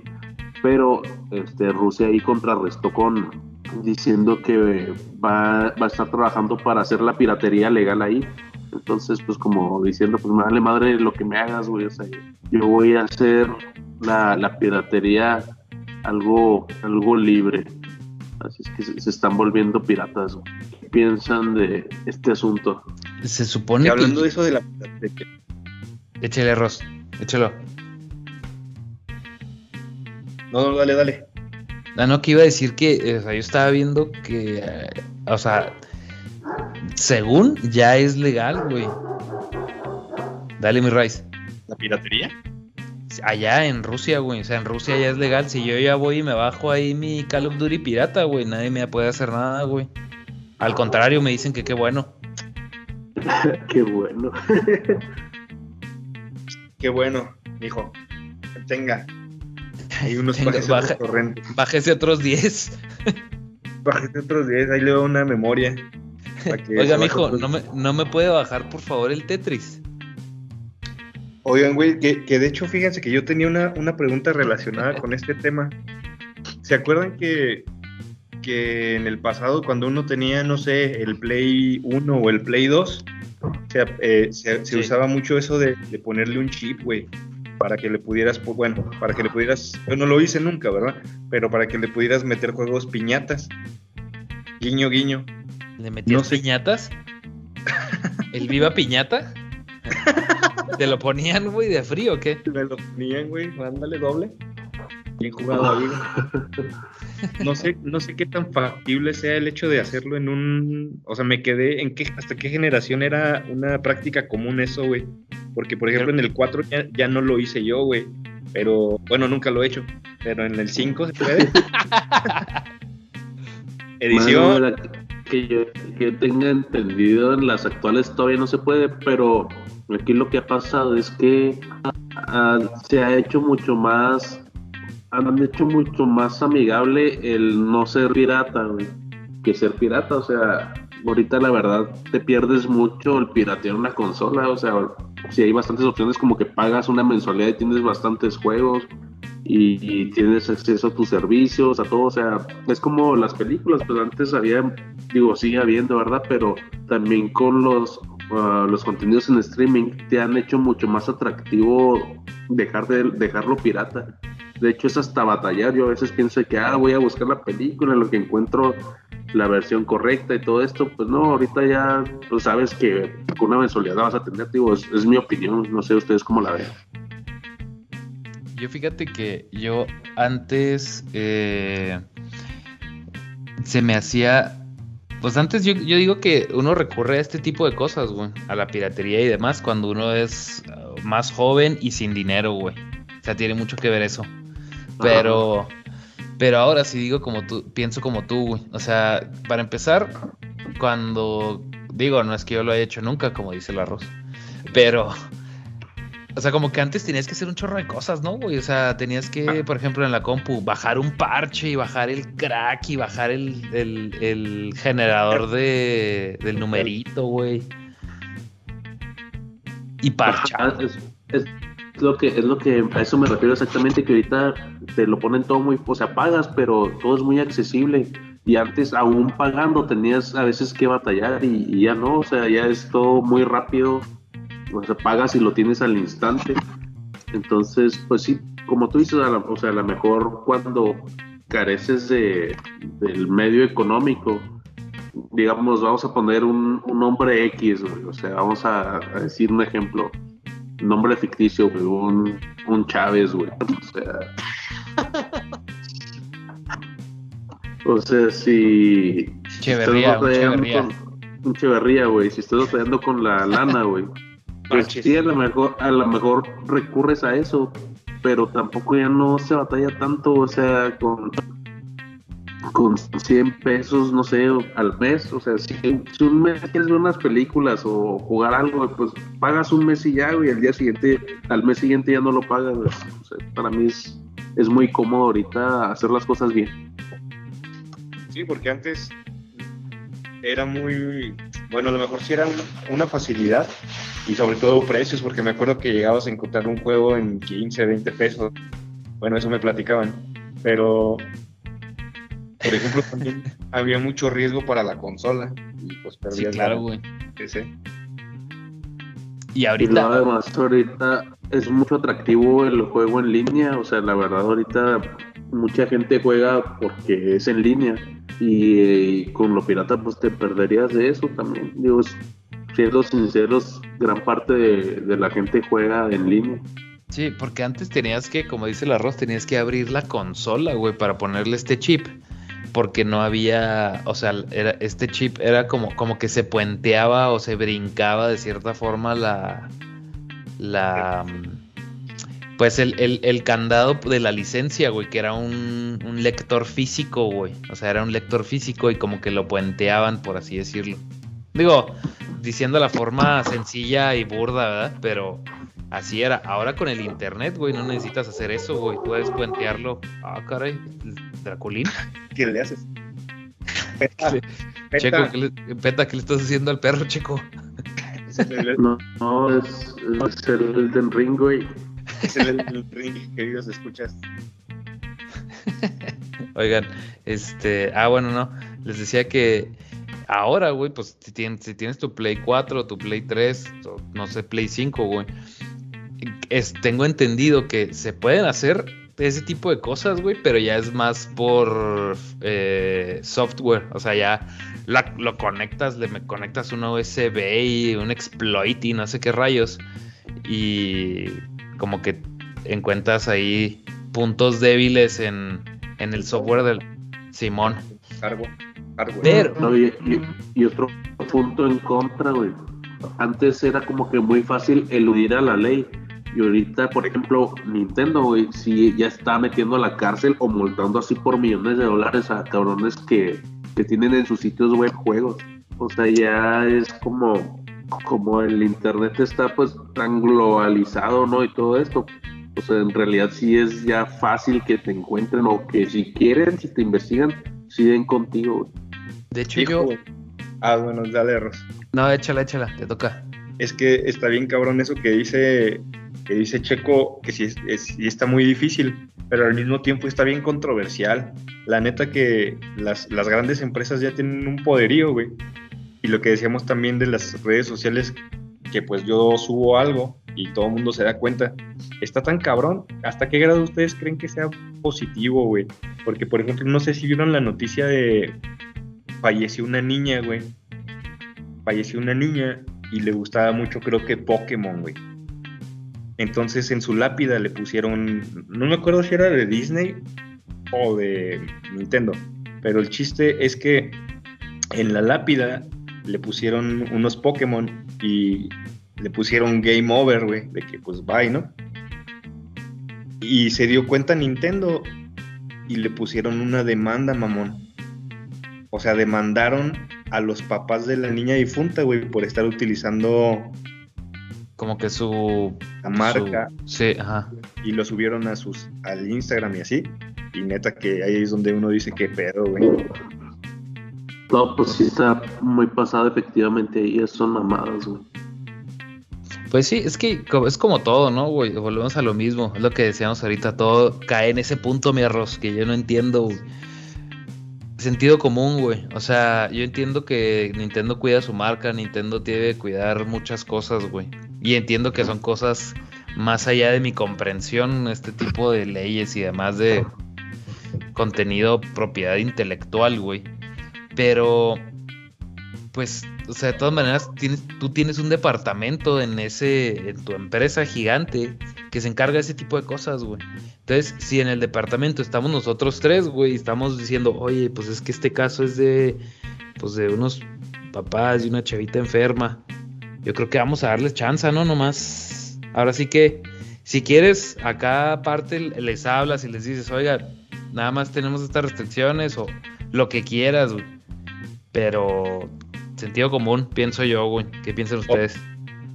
Pero este, Rusia ahí contrarrestó con diciendo que va, va, a estar trabajando para hacer la piratería legal ahí. Entonces, pues como diciendo, pues me vale madre lo que me hagas, güey. O sea, yo voy a hacer la, la piratería algo, algo libre. Así es que se, están volviendo piratas. ¿Qué piensan de este asunto? Se supone y hablando de eso de la piratería. Échale arroz, échalo. No, no, dale, dale. Ah, no, que iba a decir que, o sea, yo estaba viendo que, eh, o sea, según ya es legal, güey. Dale, mi Rice. ¿La piratería? Allá en Rusia, güey. O sea, en Rusia ya es legal. Si yo ya voy y me bajo ahí mi Call of Duty pirata, güey, nadie me puede hacer nada, güey. Al contrario, me dicen que qué bueno. <laughs> qué bueno. qué bueno, hijo. Tenga. Hay unos baja, Bájese otros 10. bájese otros 10. Ahí le doy una memoria. Oiga, mijo, ¿no me, ¿no me puede bajar por favor el Tetris? Oigan, güey, que, que, de hecho, fíjense que yo tenía una, una pregunta relacionada con este tema. ¿Se acuerdan que, que en el pasado, cuando uno tenía, no sé, el Play 1 o el Play 2, se, eh, se, se usaba mucho eso de, de ponerle un chip, güey? Para que le pudieras, pues, bueno, para que le pudieras, yo no lo hice nunca, ¿verdad? Pero para que le pudieras meter juegos piñatas. Guiño, guiño. ¿Le metías piñatas? <laughs> ¿El viva piñata? ¿Te lo ponían, güey, de frío o qué? Me lo ponían, güey, ándale doble. Bien jugado ahí. <laughs> No sé, no sé qué tan factible sea el hecho de hacerlo en un. O sea, me quedé en qué, hasta qué generación era una práctica común eso, güey. Porque, por ejemplo, en el 4 ya, ya no lo hice yo, güey. Pero, bueno, nunca lo he hecho. Pero en el 5 se puede. <laughs> Edición que yo, que tenga entendido, en las actuales todavía no se puede, pero aquí lo que ha pasado es que uh, se ha hecho mucho más, han hecho mucho más amigable el no ser pirata, que ser pirata, o sea, ahorita la verdad te pierdes mucho el piratear una consola, o sea, si hay bastantes opciones como que pagas una mensualidad y tienes bastantes juegos, y, tienes acceso a tus servicios, a todo, o sea, es como las películas, pues antes había, digo, sigue habiendo, ¿verdad? Pero también con los, uh, los contenidos en streaming te han hecho mucho más atractivo dejar de dejarlo pirata. De hecho, es hasta batallar. Yo a veces pienso que, ah, voy a buscar la película, en lo que encuentro la versión correcta y todo esto. Pues no, ahorita ya pues sabes que una mensualidad vas a tener, digo, es, mi opinión. No sé ustedes cómo la ven. Yo fíjate que yo antes eh, se me hacía. Pues antes yo, yo, digo que uno recurre a este tipo de cosas, güey. A la piratería y demás, cuando uno es uh, más joven y sin dinero, güey. O sea, tiene mucho que ver eso. Pero. Pero ahora sí digo como tú, pienso como tú, güey. O sea, para empezar, cuando. Digo, no es que yo lo haya hecho nunca, como dice el arroz. Pero o sea, como que antes tenías que hacer un chorro de cosas, ¿no, güey? O sea, tenías que, por ejemplo, en la compu, bajar un parche y bajar el crack y bajar el, el, generador de, del numerito, güey. Y parchar. Es, lo que, es lo que a eso me refiero exactamente, que ahorita te lo ponen todo muy, o sea, pagas, pero todo es muy accesible. Y antes, aún pagando, tenías a veces que batallar y, ya no, o sea, ya es todo muy rápido o sea, pagas y lo tienes al instante. Entonces, pues sí, como tú dices, o sea, a lo mejor cuando careces de, del medio económico, digamos, vamos a poner un, un nombre X, o sea, vamos a, decir un ejemplo, nombre ficticio, un, un Chávez, güey, o sea... o sea, si... Cheverría, un Cheverría. un Cheverría, güey, si estás batallando con la lana, güey pues sí, a lo mejor, a lo mejor recurres a eso, pero tampoco ya no se batalla tanto, o sea, con, con 100 pesos, no sé, al mes, o sea, si, un mes quieres ver unas películas o jugar algo, pues pagas un mes y ya, y al día siguiente, al mes siguiente ya no lo pagas, para mí es, es muy cómodo ahorita hacer las cosas bien. Sí, porque antes era muy, bueno, a lo mejor sí era una facilidad, y sobre todo precios, porque me acuerdo que llegabas a encontrar un juego en 15, 20 pesos. Bueno, eso me platicaban. Pero por ejemplo, también <laughs> había mucho riesgo para la consola. Y pues Sí, perdías claro, la güey. Y Y ahorita, luego además ahorita es mucho atractivo el juego en línea, o sea, la verdad ahorita mucha gente juega porque es en línea y, con lo pirata pues te perderías de eso también. Digo, siendo sinceros, gran parte de, de la gente juega en línea. sí, porque antes tenías que, como dice el arroz, tenías que abrir la consola, güey, para ponerle este chip. Porque no había, o sea, era, este chip era como, como que se puenteaba o se brincaba de cierta forma la, la, pues el, el- el candado de la licencia, güey, que era un, un lector físico, güey. O sea, era un lector físico y como que lo puenteaban, por así decirlo. Digo, diciendo la forma sencilla y burda, ¿verdad? Pero así era. Ahora con el internet, güey, no necesitas hacer eso, güey. Puedes puentearlo. Ah, caray, Draculín. <laughs> ¿Qué le haces? Peta, peta. Checo, ¿qué le, Peta, ¿qué le estás haciendo al perro, Checo? No, no es, es el Elden Ring, güey. es el- el ring, queridos escuchas. <laughs> Oigan, este, ah, bueno, no, les decía que ahora, güey, pues si tienes, si tienes tu Play 4 o tu Play 3, o no sé, Play 5, güey, es, tengo entendido que se pueden hacer ese tipo de cosas, güey, pero ya es más por eh, software, o sea, ya lo conectas, le me conectas una USB y un exploit y no sé qué rayos, y como que encuentras ahí puntos débiles en, en el software del Simón. Pero- No, y, y- y otro punto en contra, güey. Antes era como que muy fácil eludir a la ley. Y ahorita, por ejemplo, Nintendo, güey, sí ya está metiendo a la cárcel o multando así por millones de dólares a cabrones que, que tienen en sus sitios web juegos. O sea, ya es como, como el internet está pues tan globalizado, ¿no? Y todo esto. O sea, en realidad sí es ya fácil que te encuentren o que si quieren, si te investigan, siguen contigo, güey. De hecho, Hijo. yo. Ah, bueno, dale, Ros. No, échala, échala, te toca. Es que está bien cabrón eso que dice, que dice Checo, que sí, es- es- sí está muy difícil, pero al mismo tiempo está bien controversial. La neta que las, las grandes empresas ya tienen un poderío, güey. Y lo que decíamos también de las redes sociales, que pues yo subo algo y todo el mundo se da cuenta, está tan cabrón. ¿Hasta qué grado ustedes creen que sea positivo, güey? Porque, por ejemplo, no sé si vieron la noticia de falleció una niña, güey. Falleció una niña y le gustaba mucho, creo que Pokémon, güey. Entonces en su lápida le pusieron, no me acuerdo si era de Disney o de Nintendo, pero el chiste es que en la lápida le pusieron unos Pokémon y le pusieron Game Over, güey, de que pues bye, ¿no? Y se dio cuenta Nintendo y le pusieron una demanda, mamón. O sea, demandaron a los papás de la niña difunta, güey, por estar utilizando Como que su. la marca su- sí, ajá. y lo subieron a sus al Instagram y así. Y neta que ahí es donde uno dice qué pedo, güey. No, pues sí está muy pasado efectivamente y eso son mamadas, güey. Pues sí, es que es como todo, ¿no, güey? Volvemos a lo mismo. Es lo que decíamos ahorita. Todo cae en ese punto, mi arroz, que yo no entiendo. Sentido común, güey. O sea, yo entiendo que Nintendo cuida su marca, Nintendo tiene que cuidar muchas cosas, güey. Y entiendo que son cosas más allá de mi comprensión, este tipo de leyes y demás de contenido, propiedad intelectual, güey. Pero, pues, o sea, de todas maneras, tienes, tú tienes un departamento en ese, en tu empresa gigante que se encarga de ese tipo de cosas, güey. Entonces, si en el departamento estamos nosotros tres, güey, y estamos diciendo, oye, pues es que este caso es de, pues de unos papás y una chavita enferma. Yo creo que vamos a darles chance, ¿no? Nomás. Ahora sí que, si quieres, acá aparte les hablas y les dices, oiga, nada más tenemos estas restricciones o lo que quieras, güey. Pero sentido común, pienso yo, güey. ¿Qué piensan ustedes?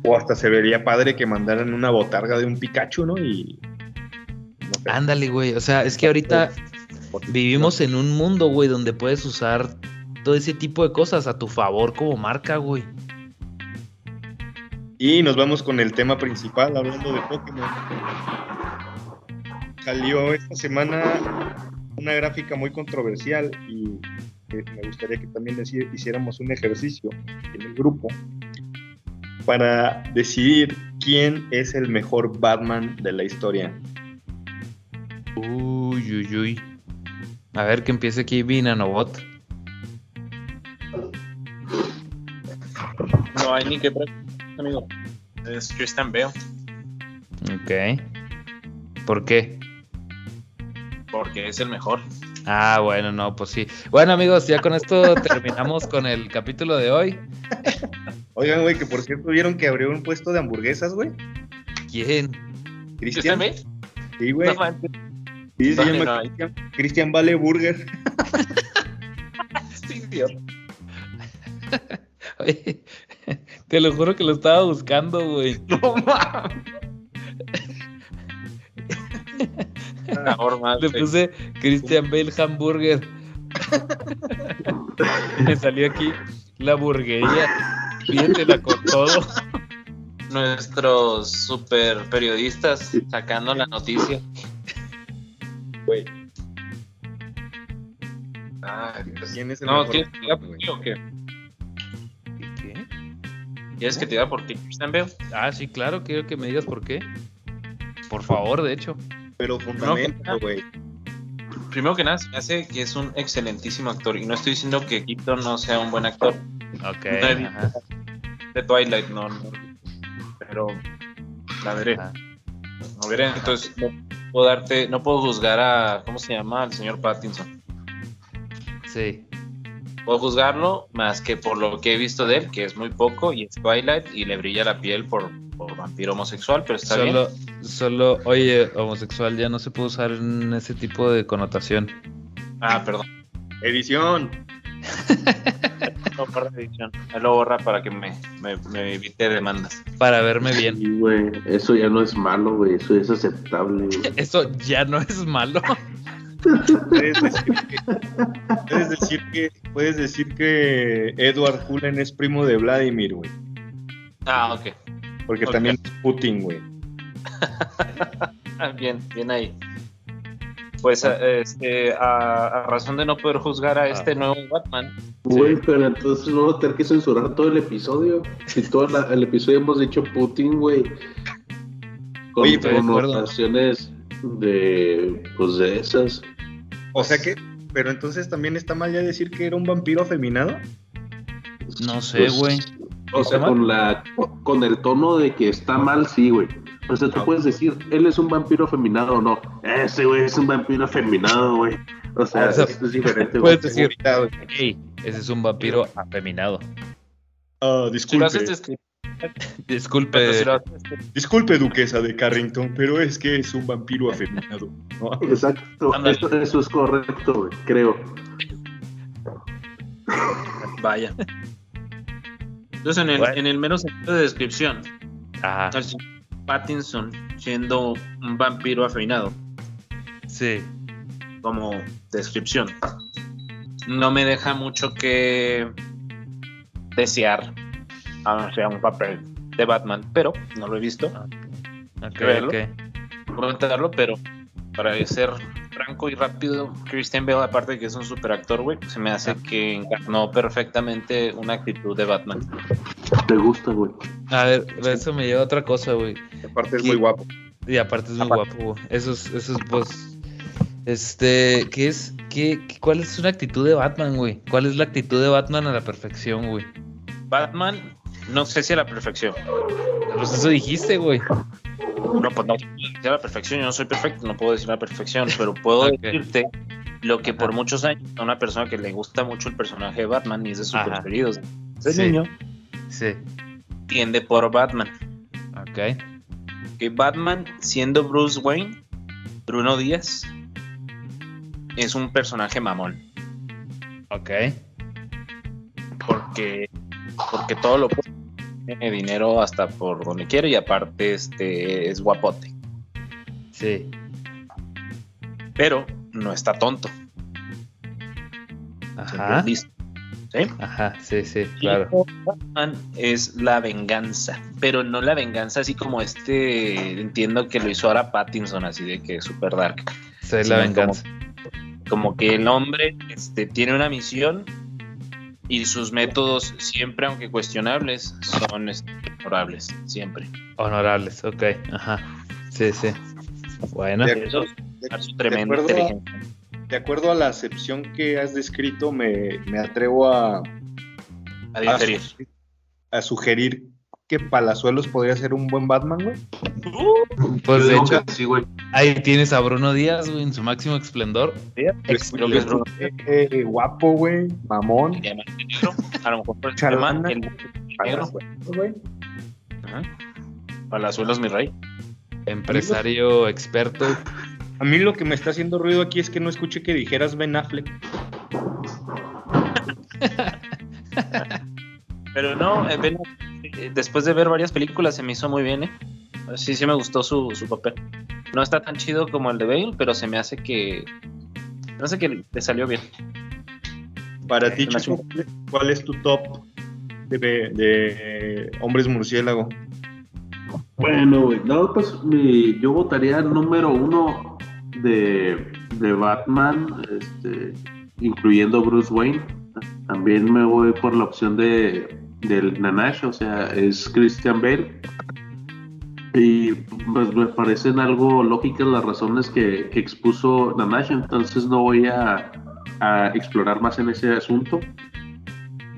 O hasta se vería padre que mandaran una botarga de un Pikachu, ¿no? Y. no sé. Ándale, güey. O sea, es que ahorita vivimos en un mundo, güey, donde puedes usar todo ese tipo de cosas a tu favor como marca, güey. Y nos vamos con el tema principal, hablando de Pokémon. Salió esta semana una gráfica muy controversial y eh, me gustaría que también hiciéramos un ejercicio en el grupo para decidir quién es el mejor Batman de la historia. Uy, uy, uy. A ver que empiece aquí Vinanobot. No hay ni que preguntar, amigo. Es Christian Bale, Ok. ¿Por qué? porque es el mejor. Ah, bueno, no, pues sí. Bueno, amigos, ya con esto <laughs> terminamos con el capítulo de hoy. Oigan, güey, que por cierto vieron que abrió un puesto de hamburguesas, güey. ¿Quién? Cristian. Sí, güey. No Sí, se ¿Dónde llama no? Cristian. Vale Burger. <laughs> idiota. Oye, te lo juro que lo estaba buscando, güey. No mames. <laughs> Más, Le puse Christian Bale Hamburger. Me salió aquí la burguería. Pídetela con todo. Nuestros super periodistas sacando la noticia. Güey. Ay, Dios. ¿Quién es el No, ¿quieres que te diga por ti o qué? ¿Qué? ¿Quieres que te diga por ti, Christian Bale? Ah, sí, claro, quiero que me digas por qué. Por favor, de hecho. Pero fundamento, güey. Primero que nada, se me hace que es un excelentísimo actor. Y no estoy diciendo que Keaton no sea un buen actor. Ok. No ajá, de Twilight, no, no. Pero la veré. ajá. No veré. Entonces, no puedo darte, no puedo juzgar a, ¿cómo se llama? Al señor Pattinson. Sí. Puedo juzgarlo más que por lo que he visto de él, que es muy poco, y es Twilight, y le brilla la piel por, por vampiro homosexual, pero está bien. Solo, solo, oye, homosexual ya no se puede usar en ese tipo de connotación. Ah, perdón. Edición. <laughs> No, la edición. Ahí lo borra para que me, me, me evite demandas. Para verme bien. Sí, güey, eso ya no es malo, güey, eso es aceptable, güey. <laughs> Eso ya no es malo. Puedes decir que, puedes decir que, puedes decir que Edward Cullen es primo de Vladimir, güey. Ah, ok. Porque también es Putin, güey. Ah, bien, bien ahí. Pues a, este, a, a razón de no poder juzgar a este nuevo Batman, Güey, pero entonces no vamos a tener que censurar todo el episodio. Si todo la- el episodio hemos dicho Putin, güey. Con Oye, connotaciones de, pues de esas. O sea que, pero entonces también está mal ya decir que era un vampiro afeminado. No sé, Pues, güey. O sea, con la con el tono de que está mal, sí, güey. O sea, tú Ah. puedes decir, él es un vampiro afeminado o no. Ese güey es un vampiro afeminado, güey. O sea, Ah, o sea, es, es diferente, güey. Puedes decir, Seguridad. hey, ese es un vampiro afeminado. Ah, lo disculpe, Disculpe. si disculpe, duquesa de Carrington, pero es que es un vampiro afeminado. ¿no? Exacto, eso es correcto, güey, creo. vaya. Entonces, en el, Bueno. en el mero sentido de descripción, Ajá, Pattinson siendo un vampiro afeinado, sí. como descripción, no me deja mucho que desear a sea un papel de Batman, pero no lo he visto. Ok, verlo. ok. comentarlo, pero para ser franco y rápido, Christian Bale, aparte de que es un super actor, güey, se me hace que encarnó perfectamente una actitud de Batman. ¿Te gusta, güey? A ver, eso me lleva a otra cosa, güey. Aparte es ¿Qué? muy guapo. Y aparte es muy Aparte. guapo, güey. Eso es, eso es, pues. Este, ¿qué es? ¿Qué, qué- ¿Cuál es una actitud de Batman, güey? ¿Cuál es la actitud de Batman a la perfección, güey? Batman, no sé si a la perfección. Pues eso dijiste, güey. No, pues no puedo decir a la perfección, yo no soy perfecto, no puedo decir la perfección, pero puedo decirte lo que por muchos años a una persona que le gusta mucho el personaje de Batman y es de sus Ajá. preferidos. Ese Sí. niño Sí. tiende por Batman. Ok. que Batman, siendo Bruce Wayne, Bruno Díaz, es un personaje mamón. Ok. Porque, porque todo lo puede. Tiene dinero hasta por donde quiere y aparte este, es guapote. Sí. Pero no está tonto. Ajá. ¿Sí? Ajá, sí, sí, claro. Es la venganza, pero no la venganza así como este, entiendo que lo hizo ahora Pattinson, así de que super dark. Sí, la venganza. Como que el hombre este, tiene una misión y sus métodos, siempre aunque cuestionables, son este, honorables, siempre. Honorables, ok. Ajá. Sí, sí. Bueno. De, Eso de- es de tremenda acuerdo a- de acuerdo a la acepción que has descrito, me, me atrevo a, A a, diferir. sugerir, a sugerir que Palazuelos podría ser un buen Batman, güey. Pues Yo de hecho, sí, güey. ahí tienes a Bruno Díaz, güey, en su máximo esplendor. Creo que es Bruno. Eh, guapo, güey, mamón. A lo mejor por el. Palazuelos, güey. Ajá. Palazuelos, mi rey. Empresario experto. A mí lo que me está haciendo ruido aquí es que no escuché que dijeras Ben Affleck. <laughs> Pero no, eh, Ben, eh, después de ver varias películas se me hizo muy bien, ¿eh? Sí, sí me gustó su, su papel. No está tan chido como el de Bale, pero se me hace que... No sé que le salió bien. Para ti, me hace Chico, ¿cuál es tu top de, de hombres murciélago? Bueno, güey. No, pues mi- yo votaría el número uno de, de Batman, este, incluyendo Bruce Wayne. También me voy por la opción de del Nanash, o sea, es Christian Bale. Y pues me parecen algo lógicas las razones que, expuso Nanash, entonces no voy a, explorar más en ese asunto.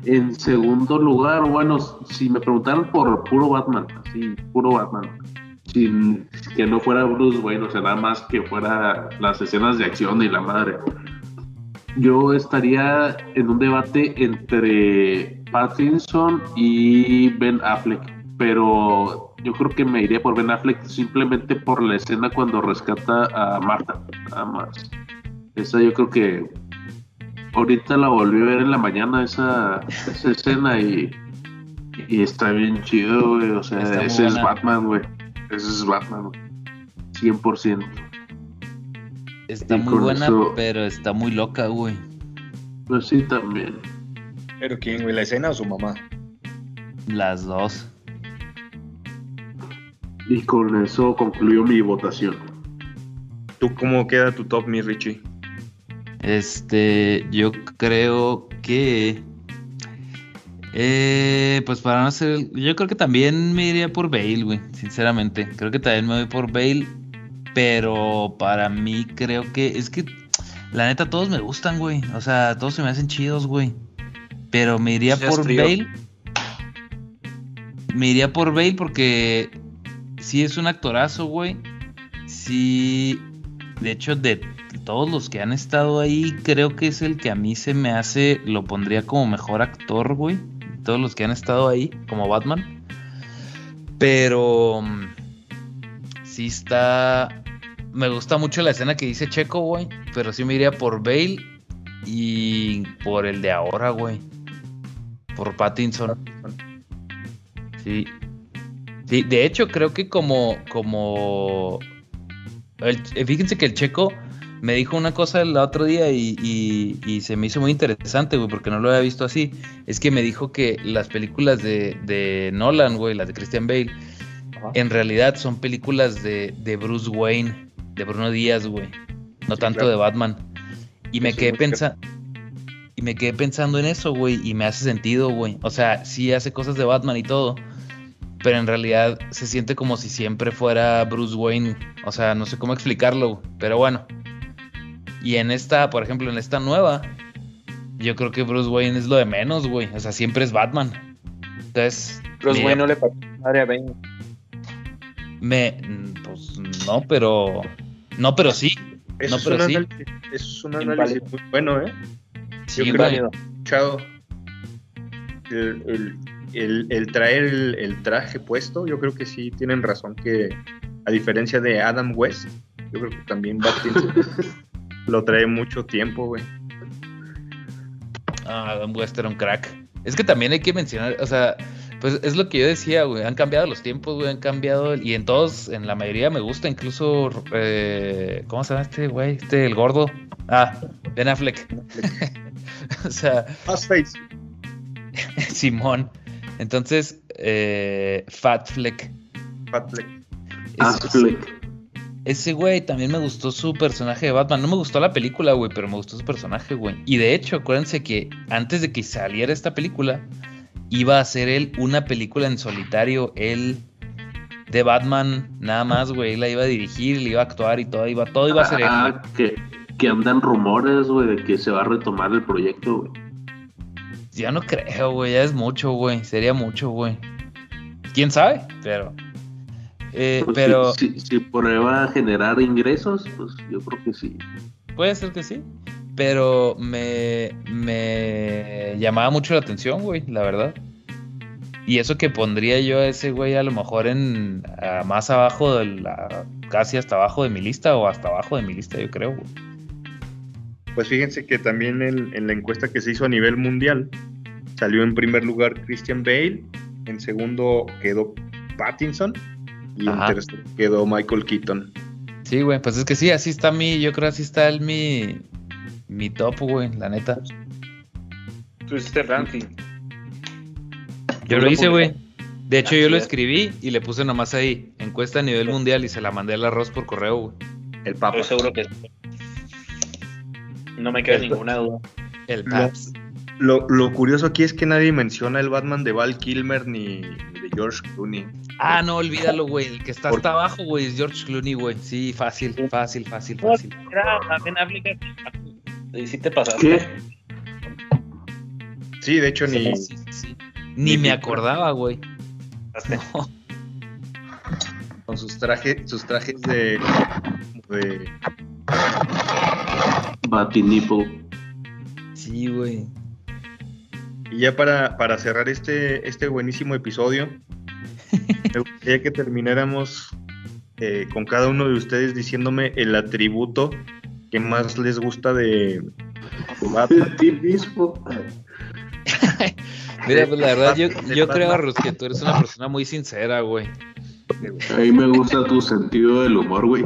En segundo lugar, bueno, si me preguntaran por puro Batman, sí, puro Batman, sin que no fuera Bruce Wayne, o sea, nada más que fuera las escenas de acción y la madre, yo estaría en un debate entre Pattinson y Ben Affleck, pero yo creo que me iría por Ben Affleck simplemente por la escena cuando rescata a Marta, nada más. Esa yo creo que ahorita la volví a ver en la mañana esa, esa escena y, y está bien chido, güey. O sea, Está ese es. Batman, güey. Ese es Batman, güey. 100%. Está Y muy buena, eso- pero está muy loca, güey. Pues sí, también. ¿Pero quién, güey? ¿La escena o su mamá? Las dos. Y con eso concluyo mi votación. ¿Tú cómo queda tu top, mi Richie? Este, yo creo que. Eh, pues para no ser. Yo creo que también me iría por Bale, güey. Sinceramente. Creo que también me voy por Bale. Pero para mí creo que. Es que. La neta, todos me gustan, güey. O sea, todos se me hacen chidos, güey. Pero me iría por frío. Bale. Me iría por Bale porque. Sí es un actorazo, güey. Sí. De hecho, de todos los que han estado ahí, creo que es el que a mí se me hace, lo pondría como mejor actor, güey. Todos los que han estado ahí, como Batman. Pero mm, sí está. Me gusta mucho la escena que dice Checo, güey. Pero sí me iría por Bale y por el de ahora, güey. Por Pattinson. Sí. Sí, de hecho, creo que como. como el- eh, fíjense que el checo me dijo una cosa el otro día y, y- y se me hizo muy interesante, güey, porque no lo había visto así. Es que me dijo que las películas de, de Nolan, güey, las de Christian Bale, Ajá. en realidad son películas de, de Bruce Wayne, de Bruno Díaz, güey. No Sí, tanto claro. de Batman. Y me quedé pensando. Y me quedé pensando en eso, güey, y me hace sentido, güey. O sea, sí hace cosas de Batman y todo, pero en realidad se siente como si siempre fuera Bruce Wayne. O sea, no sé cómo explicarlo, güey, pero bueno. Y en esta, por ejemplo, en esta nueva, yo creo que Bruce Wayne es lo de menos, güey. O sea, siempre es Batman. Entonces, Bruce Wayne no le pasó madre a Bane. me, pues no, pero no, pero sí. Eso No, es pero un sí. análisis, eso es un Inválido. análisis muy bueno, ¿eh? Sí, Yo creo que he escuchado el, el- el- el traer el, el traje puesto, yo creo que sí tienen razón que a diferencia de Adam West, yo creo que también Pattinson <laughs> lo trae mucho tiempo, güey. Ah, Adam West era un crack. Es que también hay que mencionar, o sea, pues es lo que yo decía, güey. Han cambiado los tiempos, güey. Han cambiado. Y en todos, en la mayoría me gusta, incluso. eh, ¿Cómo se llama este, güey? Este, el gordo. Ah, Ben Affleck. <laughs> o sea, Fastface. <laughs> Simón. Entonces, eh, Fat Fleck. Fatfleck. Es- Affleck. ese güey también me gustó su personaje de Batman. No me gustó la película, güey, pero me gustó su personaje, güey. Y de hecho, acuérdense que antes de que saliera esta película, iba a hacer él una película en solitario, él de Batman, nada más, güey. Él la iba a dirigir, le iba a actuar y todo iba, todo iba a ser él. Ah, que, que andan rumores, güey, de que se va a retomar el proyecto, güey. Ya no creo, güey, ya es mucho, güey. Sería mucho, güey. ¿Quién sabe? Pero... Eh, Pues pero si, si, si prueba a generar ingresos, pues yo creo que sí. puede ser que sí. Pero me, me llamaba mucho la atención, güey, la verdad. Y eso que pondría yo a ese güey a lo mejor en a más abajo de la, casi hasta abajo de mi lista o hasta abajo de mi lista, yo creo, güey. Pues fíjense que también en, en la encuesta que se hizo a nivel mundial salió en primer lugar Christian Bale, en segundo quedó Pattinson y Ajá. en tercero quedó Michael Keaton. Sí, güey, pues es que sí, así está mi, yo creo así está el mi, mi top, güey, la neta. Tú hiciste ranking. Yo lo hice, güey. De hecho, Así yo lo es. escribí y le puse nomás ahí, encuesta a nivel mundial y se la mandé al arroz por correo, güey. El Papa. Estoy seguro que. No me queda ninguna duda. El Lo- Paps. Lo, lo curioso aquí es que nadie menciona el Batman de Val Kilmer ni, de George Clooney. Ah, no, olvídalo, güey. El que está Por- hasta abajo, güey, es George Clooney, güey. Sí, fácil, fácil, fácil, fácil. Era también aplica. Y sí te pasaste. ¿Qué? Sí, de hecho ni, Sí, sí, sí. Ni me acordaba, güey. <laughs> No. con sus trajes, sus trajes de, de Batinipple. Sí, güey. Y ya para, para cerrar este, este buenísimo episodio, <laughs> me gustaría que termináramos eh, con cada uno de ustedes diciéndome el atributo que más les gusta de, de Batman. De ti mismo. Mira, pues la verdad, yo, yo creo, Arrus, que tú eres una persona muy sincera, güey. A mí me gusta tu sentido del humor, güey.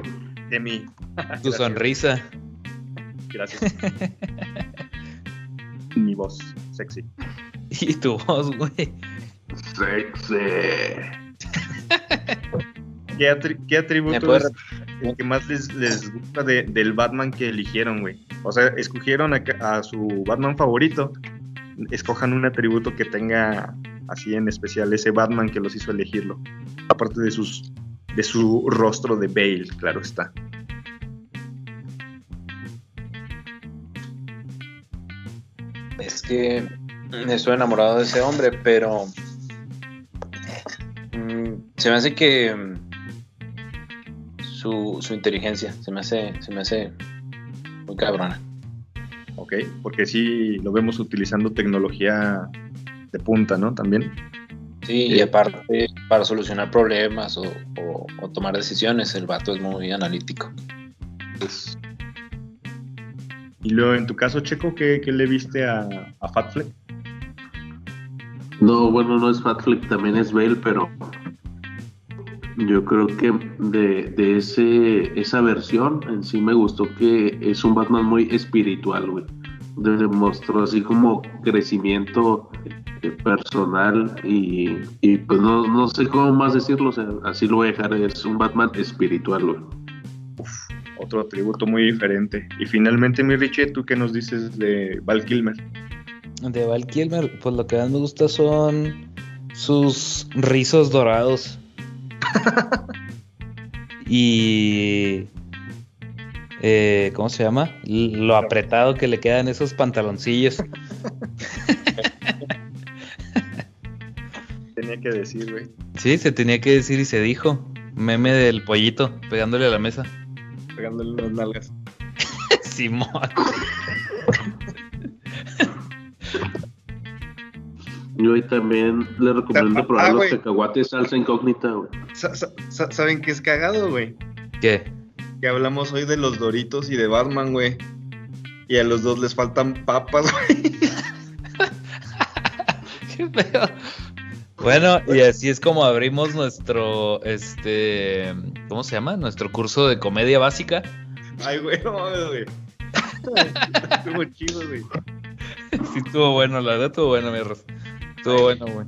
De mí. Tu Gracias. sonrisa. Gracias. <laughs> Mi voz sexy. Y tu voz, güey. Sexy. <laughs> ¿Qué, atri- qué ¿Me atributo es el que más les, les gusta de- del Batman que eligieron, güey? O sea, escogieron a, a su Batman favorito. Escojan un atributo que tenga así en especial ese Batman que los hizo elegirlo. Aparte de sus de su rostro de Bale, claro está. Es que estoy enamorado de ese hombre, pero mm, se me hace que mm, su, su inteligencia se me hace, se me hace muy cabrona. ¿Ok? Porque sí lo vemos utilizando tecnología de punta, ¿no? También. Sí, y aparte para solucionar problemas o, o- o tomar decisiones, el vato es muy analítico. Pues, Y luego, en tu caso, Checo, ¿qué, qué le viste a, a Fat Fleck? No, bueno, no es Fat Flick, también es Bale, pero yo creo que de, de ese, esa versión en sí me gustó que es un Batman muy espiritual, güey. Demostró así como crecimiento eh, personal y, y pues no, no sé cómo más decirlo, o sea, así lo voy a dejar, es un Batman espiritual, güey. Otro atributo muy diferente. Y finalmente, mi Richie, ¿tú qué nos dices de Val Kilmer? De Val Kilmer, pues lo que más me gusta son sus rizos dorados. <laughs> y. eh, ¿Cómo se llama? Lo apretado que le quedan esos pantaloncillos. <laughs> Tenía que decir, güey. Sí, se tenía que decir y se dijo. Meme del pollito pegándole a la mesa. Pegándole unas nalgas. <laughs> Simón. Yo ahí también le recomiendo Ah, probar ah, los cacahuates salsa incógnita, güey. Sa- sa- sa- ¿Saben qué es cagado, güey? ¿Qué? Que hablamos hoy de los Doritos y de Batman, güey. Y a los dos les faltan papas, güey. <laughs> Qué feo. Bueno, y así es como abrimos nuestro, este, ¿cómo se llama? Nuestro curso de comedia básica. Ay, güey, no mames, güey. <laughs> Estuvo chido, güey. Sí, estuvo bueno, la verdad estuvo bueno, mi. Estuvo bueno, güey.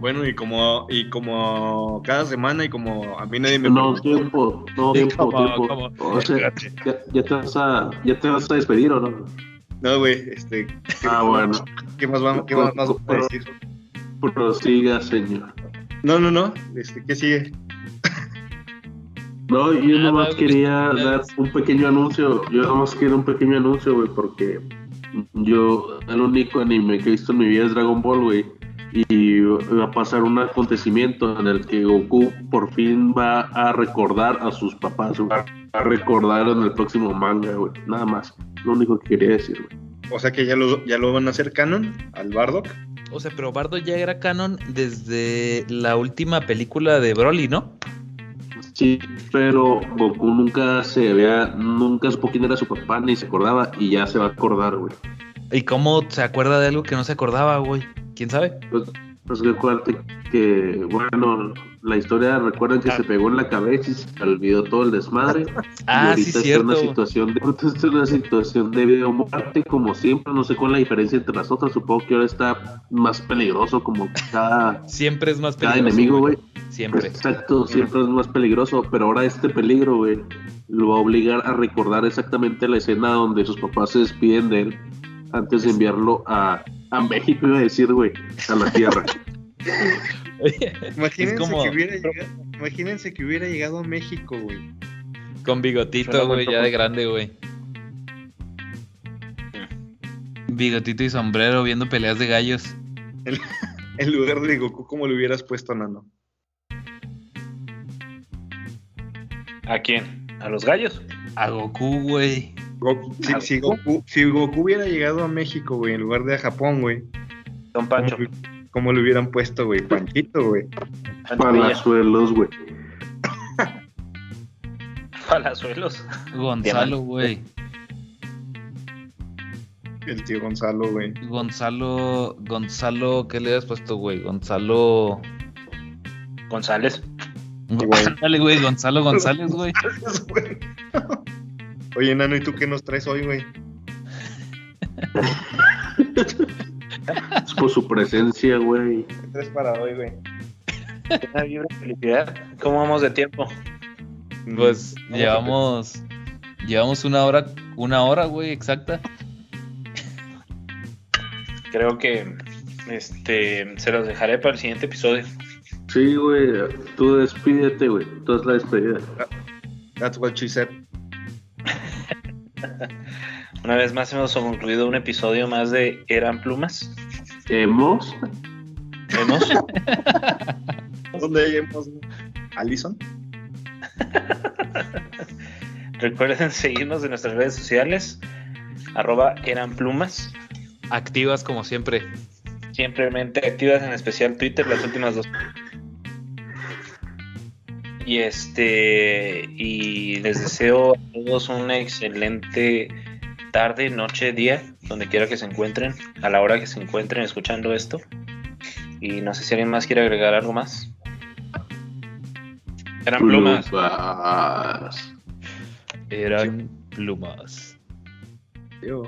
Bueno, y como, y como cada semana y como a mí nadie me No, tiempo, no, tiempo, ¿Cómo, tiempo. cómo? O sea, ya, ya te vas a, ya te vas a despedir o no? no, güey, este, Ah, bueno. ¿qué más vamos, qué más, más vamos a decir? Prosiga, señor. No, no, no, este, ¿qué sigue? No, yo Nada, nomás güey. quería dar un pequeño anuncio. Yo nomás quiero un pequeño anuncio, güey, porque yo, el único anime que he visto en mi vida es Dragon Ball, güey. Y va a pasar un acontecimiento en el que Goku por fin va a recordar a sus papás, güey. A recordar en el próximo manga, güey. Nada más. Lo único que quería decir, güey. O sea que ya lo, ya lo van a hacer canon al Bardock. O sea, pero Bardo ya era canon desde la última película de Broly, ¿no? Sí, pero Goku nunca se vea, nunca supo quién era su papá ni se acordaba y ya se va a acordar, güey. ¿Y cómo se acuerda de algo que no se acordaba, güey? ¿Quién sabe? Pues, pues que acuérdate que, bueno, la historia, recuerden que Ah. se pegó en la cabeza y se olvidó todo el desmadre. <laughs> Ah, y sí, ahorita está en una cierto. situación de, <laughs> está una situación de vida o muerte, como siempre, no sé cuál es la diferencia entre las otras, supongo que ahora está más peligroso como cada, <laughs> Siempre es más cada enemigo, güey. Siempre. Exacto, siempre es más peligroso, pero ahora este peligro, güey, lo va a obligar a recordar exactamente la escena donde sus papás se despiden de él antes de enviarlo a, a México, iba a decir, güey, a la tierra. Imagínense, como- que hubiera llegado, imagínense que hubiera llegado a México, güey. Con bigotito, güey, ya de grande, güey. Bigotito y sombrero viendo peleas de gallos. En lugar de Goku, ¿cómo le hubieras puesto, Nano? ¿A quién? ¿A los gallos? A Goku, güey. Goku- si, ¿A si Goku? Goku, si Goku hubiera llegado a México, güey, en lugar de a Japón, güey, Don ¿cómo, Pancho. Cómo le hubieran puesto, güey? Panchito, güey. Palazuelos, güey. <laughs> Palazuelos. Gonzalo, güey. El tío Gonzalo, güey. Gonzalo, Gonzalo, ¿qué le has puesto, güey? Gonzalo. González. Güey, <laughs> Gonzalo González, güey. Oye, Nano, ¿y tú qué nos traes hoy, güey? <laughs> Es por su presencia, güey. ¿Qué traes para hoy, güey? Una vibra de felicidad. ¿Cómo vamos de tiempo? Pues llevamos. Llevamos una hora, una hora, güey, exacta. Creo que este se los dejaré para el siguiente episodio. Sí, güey. Tú despídete, güey. Tú haz la despedida. That's what she said. <laughs> Una vez más hemos concluido un episodio más de Eran Plumas. Hemos. Vemos. <laughs> ¿Dónde hemos? ¿Alison? <laughs> Recuerden seguirnos en nuestras redes sociales. Arroba Eran Plumas. Activas como siempre. Simplemente activas en especial Twitter las últimas dos. Y este y les deseo a todos una excelente tarde, noche, día, donde quiera que se encuentren, a la hora que se encuentren escuchando esto. Y no sé si alguien más quiere agregar algo más. Eran plumas. Plumas. Eran plumas. Dios.